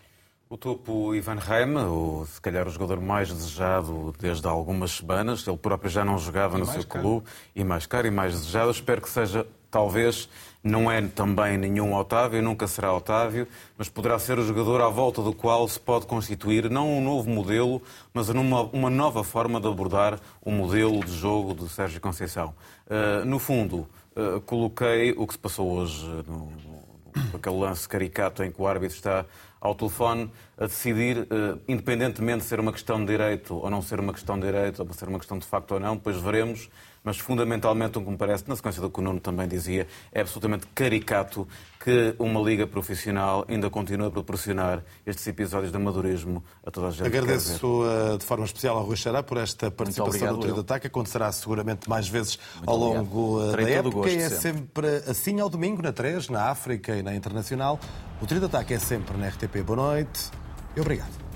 O topo Ivan Reim, o, se calhar o jogador mais desejado desde há algumas semanas. Ele próprio já não jogava E no seu caro. clube. E mais caro e mais desejado. Espero que seja, talvez, não é também nenhum Otávio, nunca será Otávio, mas poderá ser o jogador à volta do qual se pode constituir não um novo modelo, mas uma, uma nova forma de abordar o modelo de jogo de Sérgio Conceição. Uh, no fundo, uh, coloquei o que se passou hoje no, no- aquele lance caricato em que o árbitro está ao telefone a decidir, eh, independentemente de ser uma questão de direito ou não ser uma questão de direito, ou ser uma questão de facto ou não, depois veremos, mas fundamentalmente o que me parece, na sequência do que o Nuno também dizia, é absolutamente caricato que uma liga profissional ainda continue a proporcionar estes episódios de amadorismo a toda a gente. Agradeço uh, de forma especial ao Rui Xará por esta participação obrigado, no Trio de. Ataque. Acontecerá seguramente mais vezes ao obrigado. longo uh, Terei da o época. gosto, é sempre. sempre assim ao domingo, na 3, na África e na Internacional. O Trio de Ataque é sempre na RTP. Boa noite e obrigado.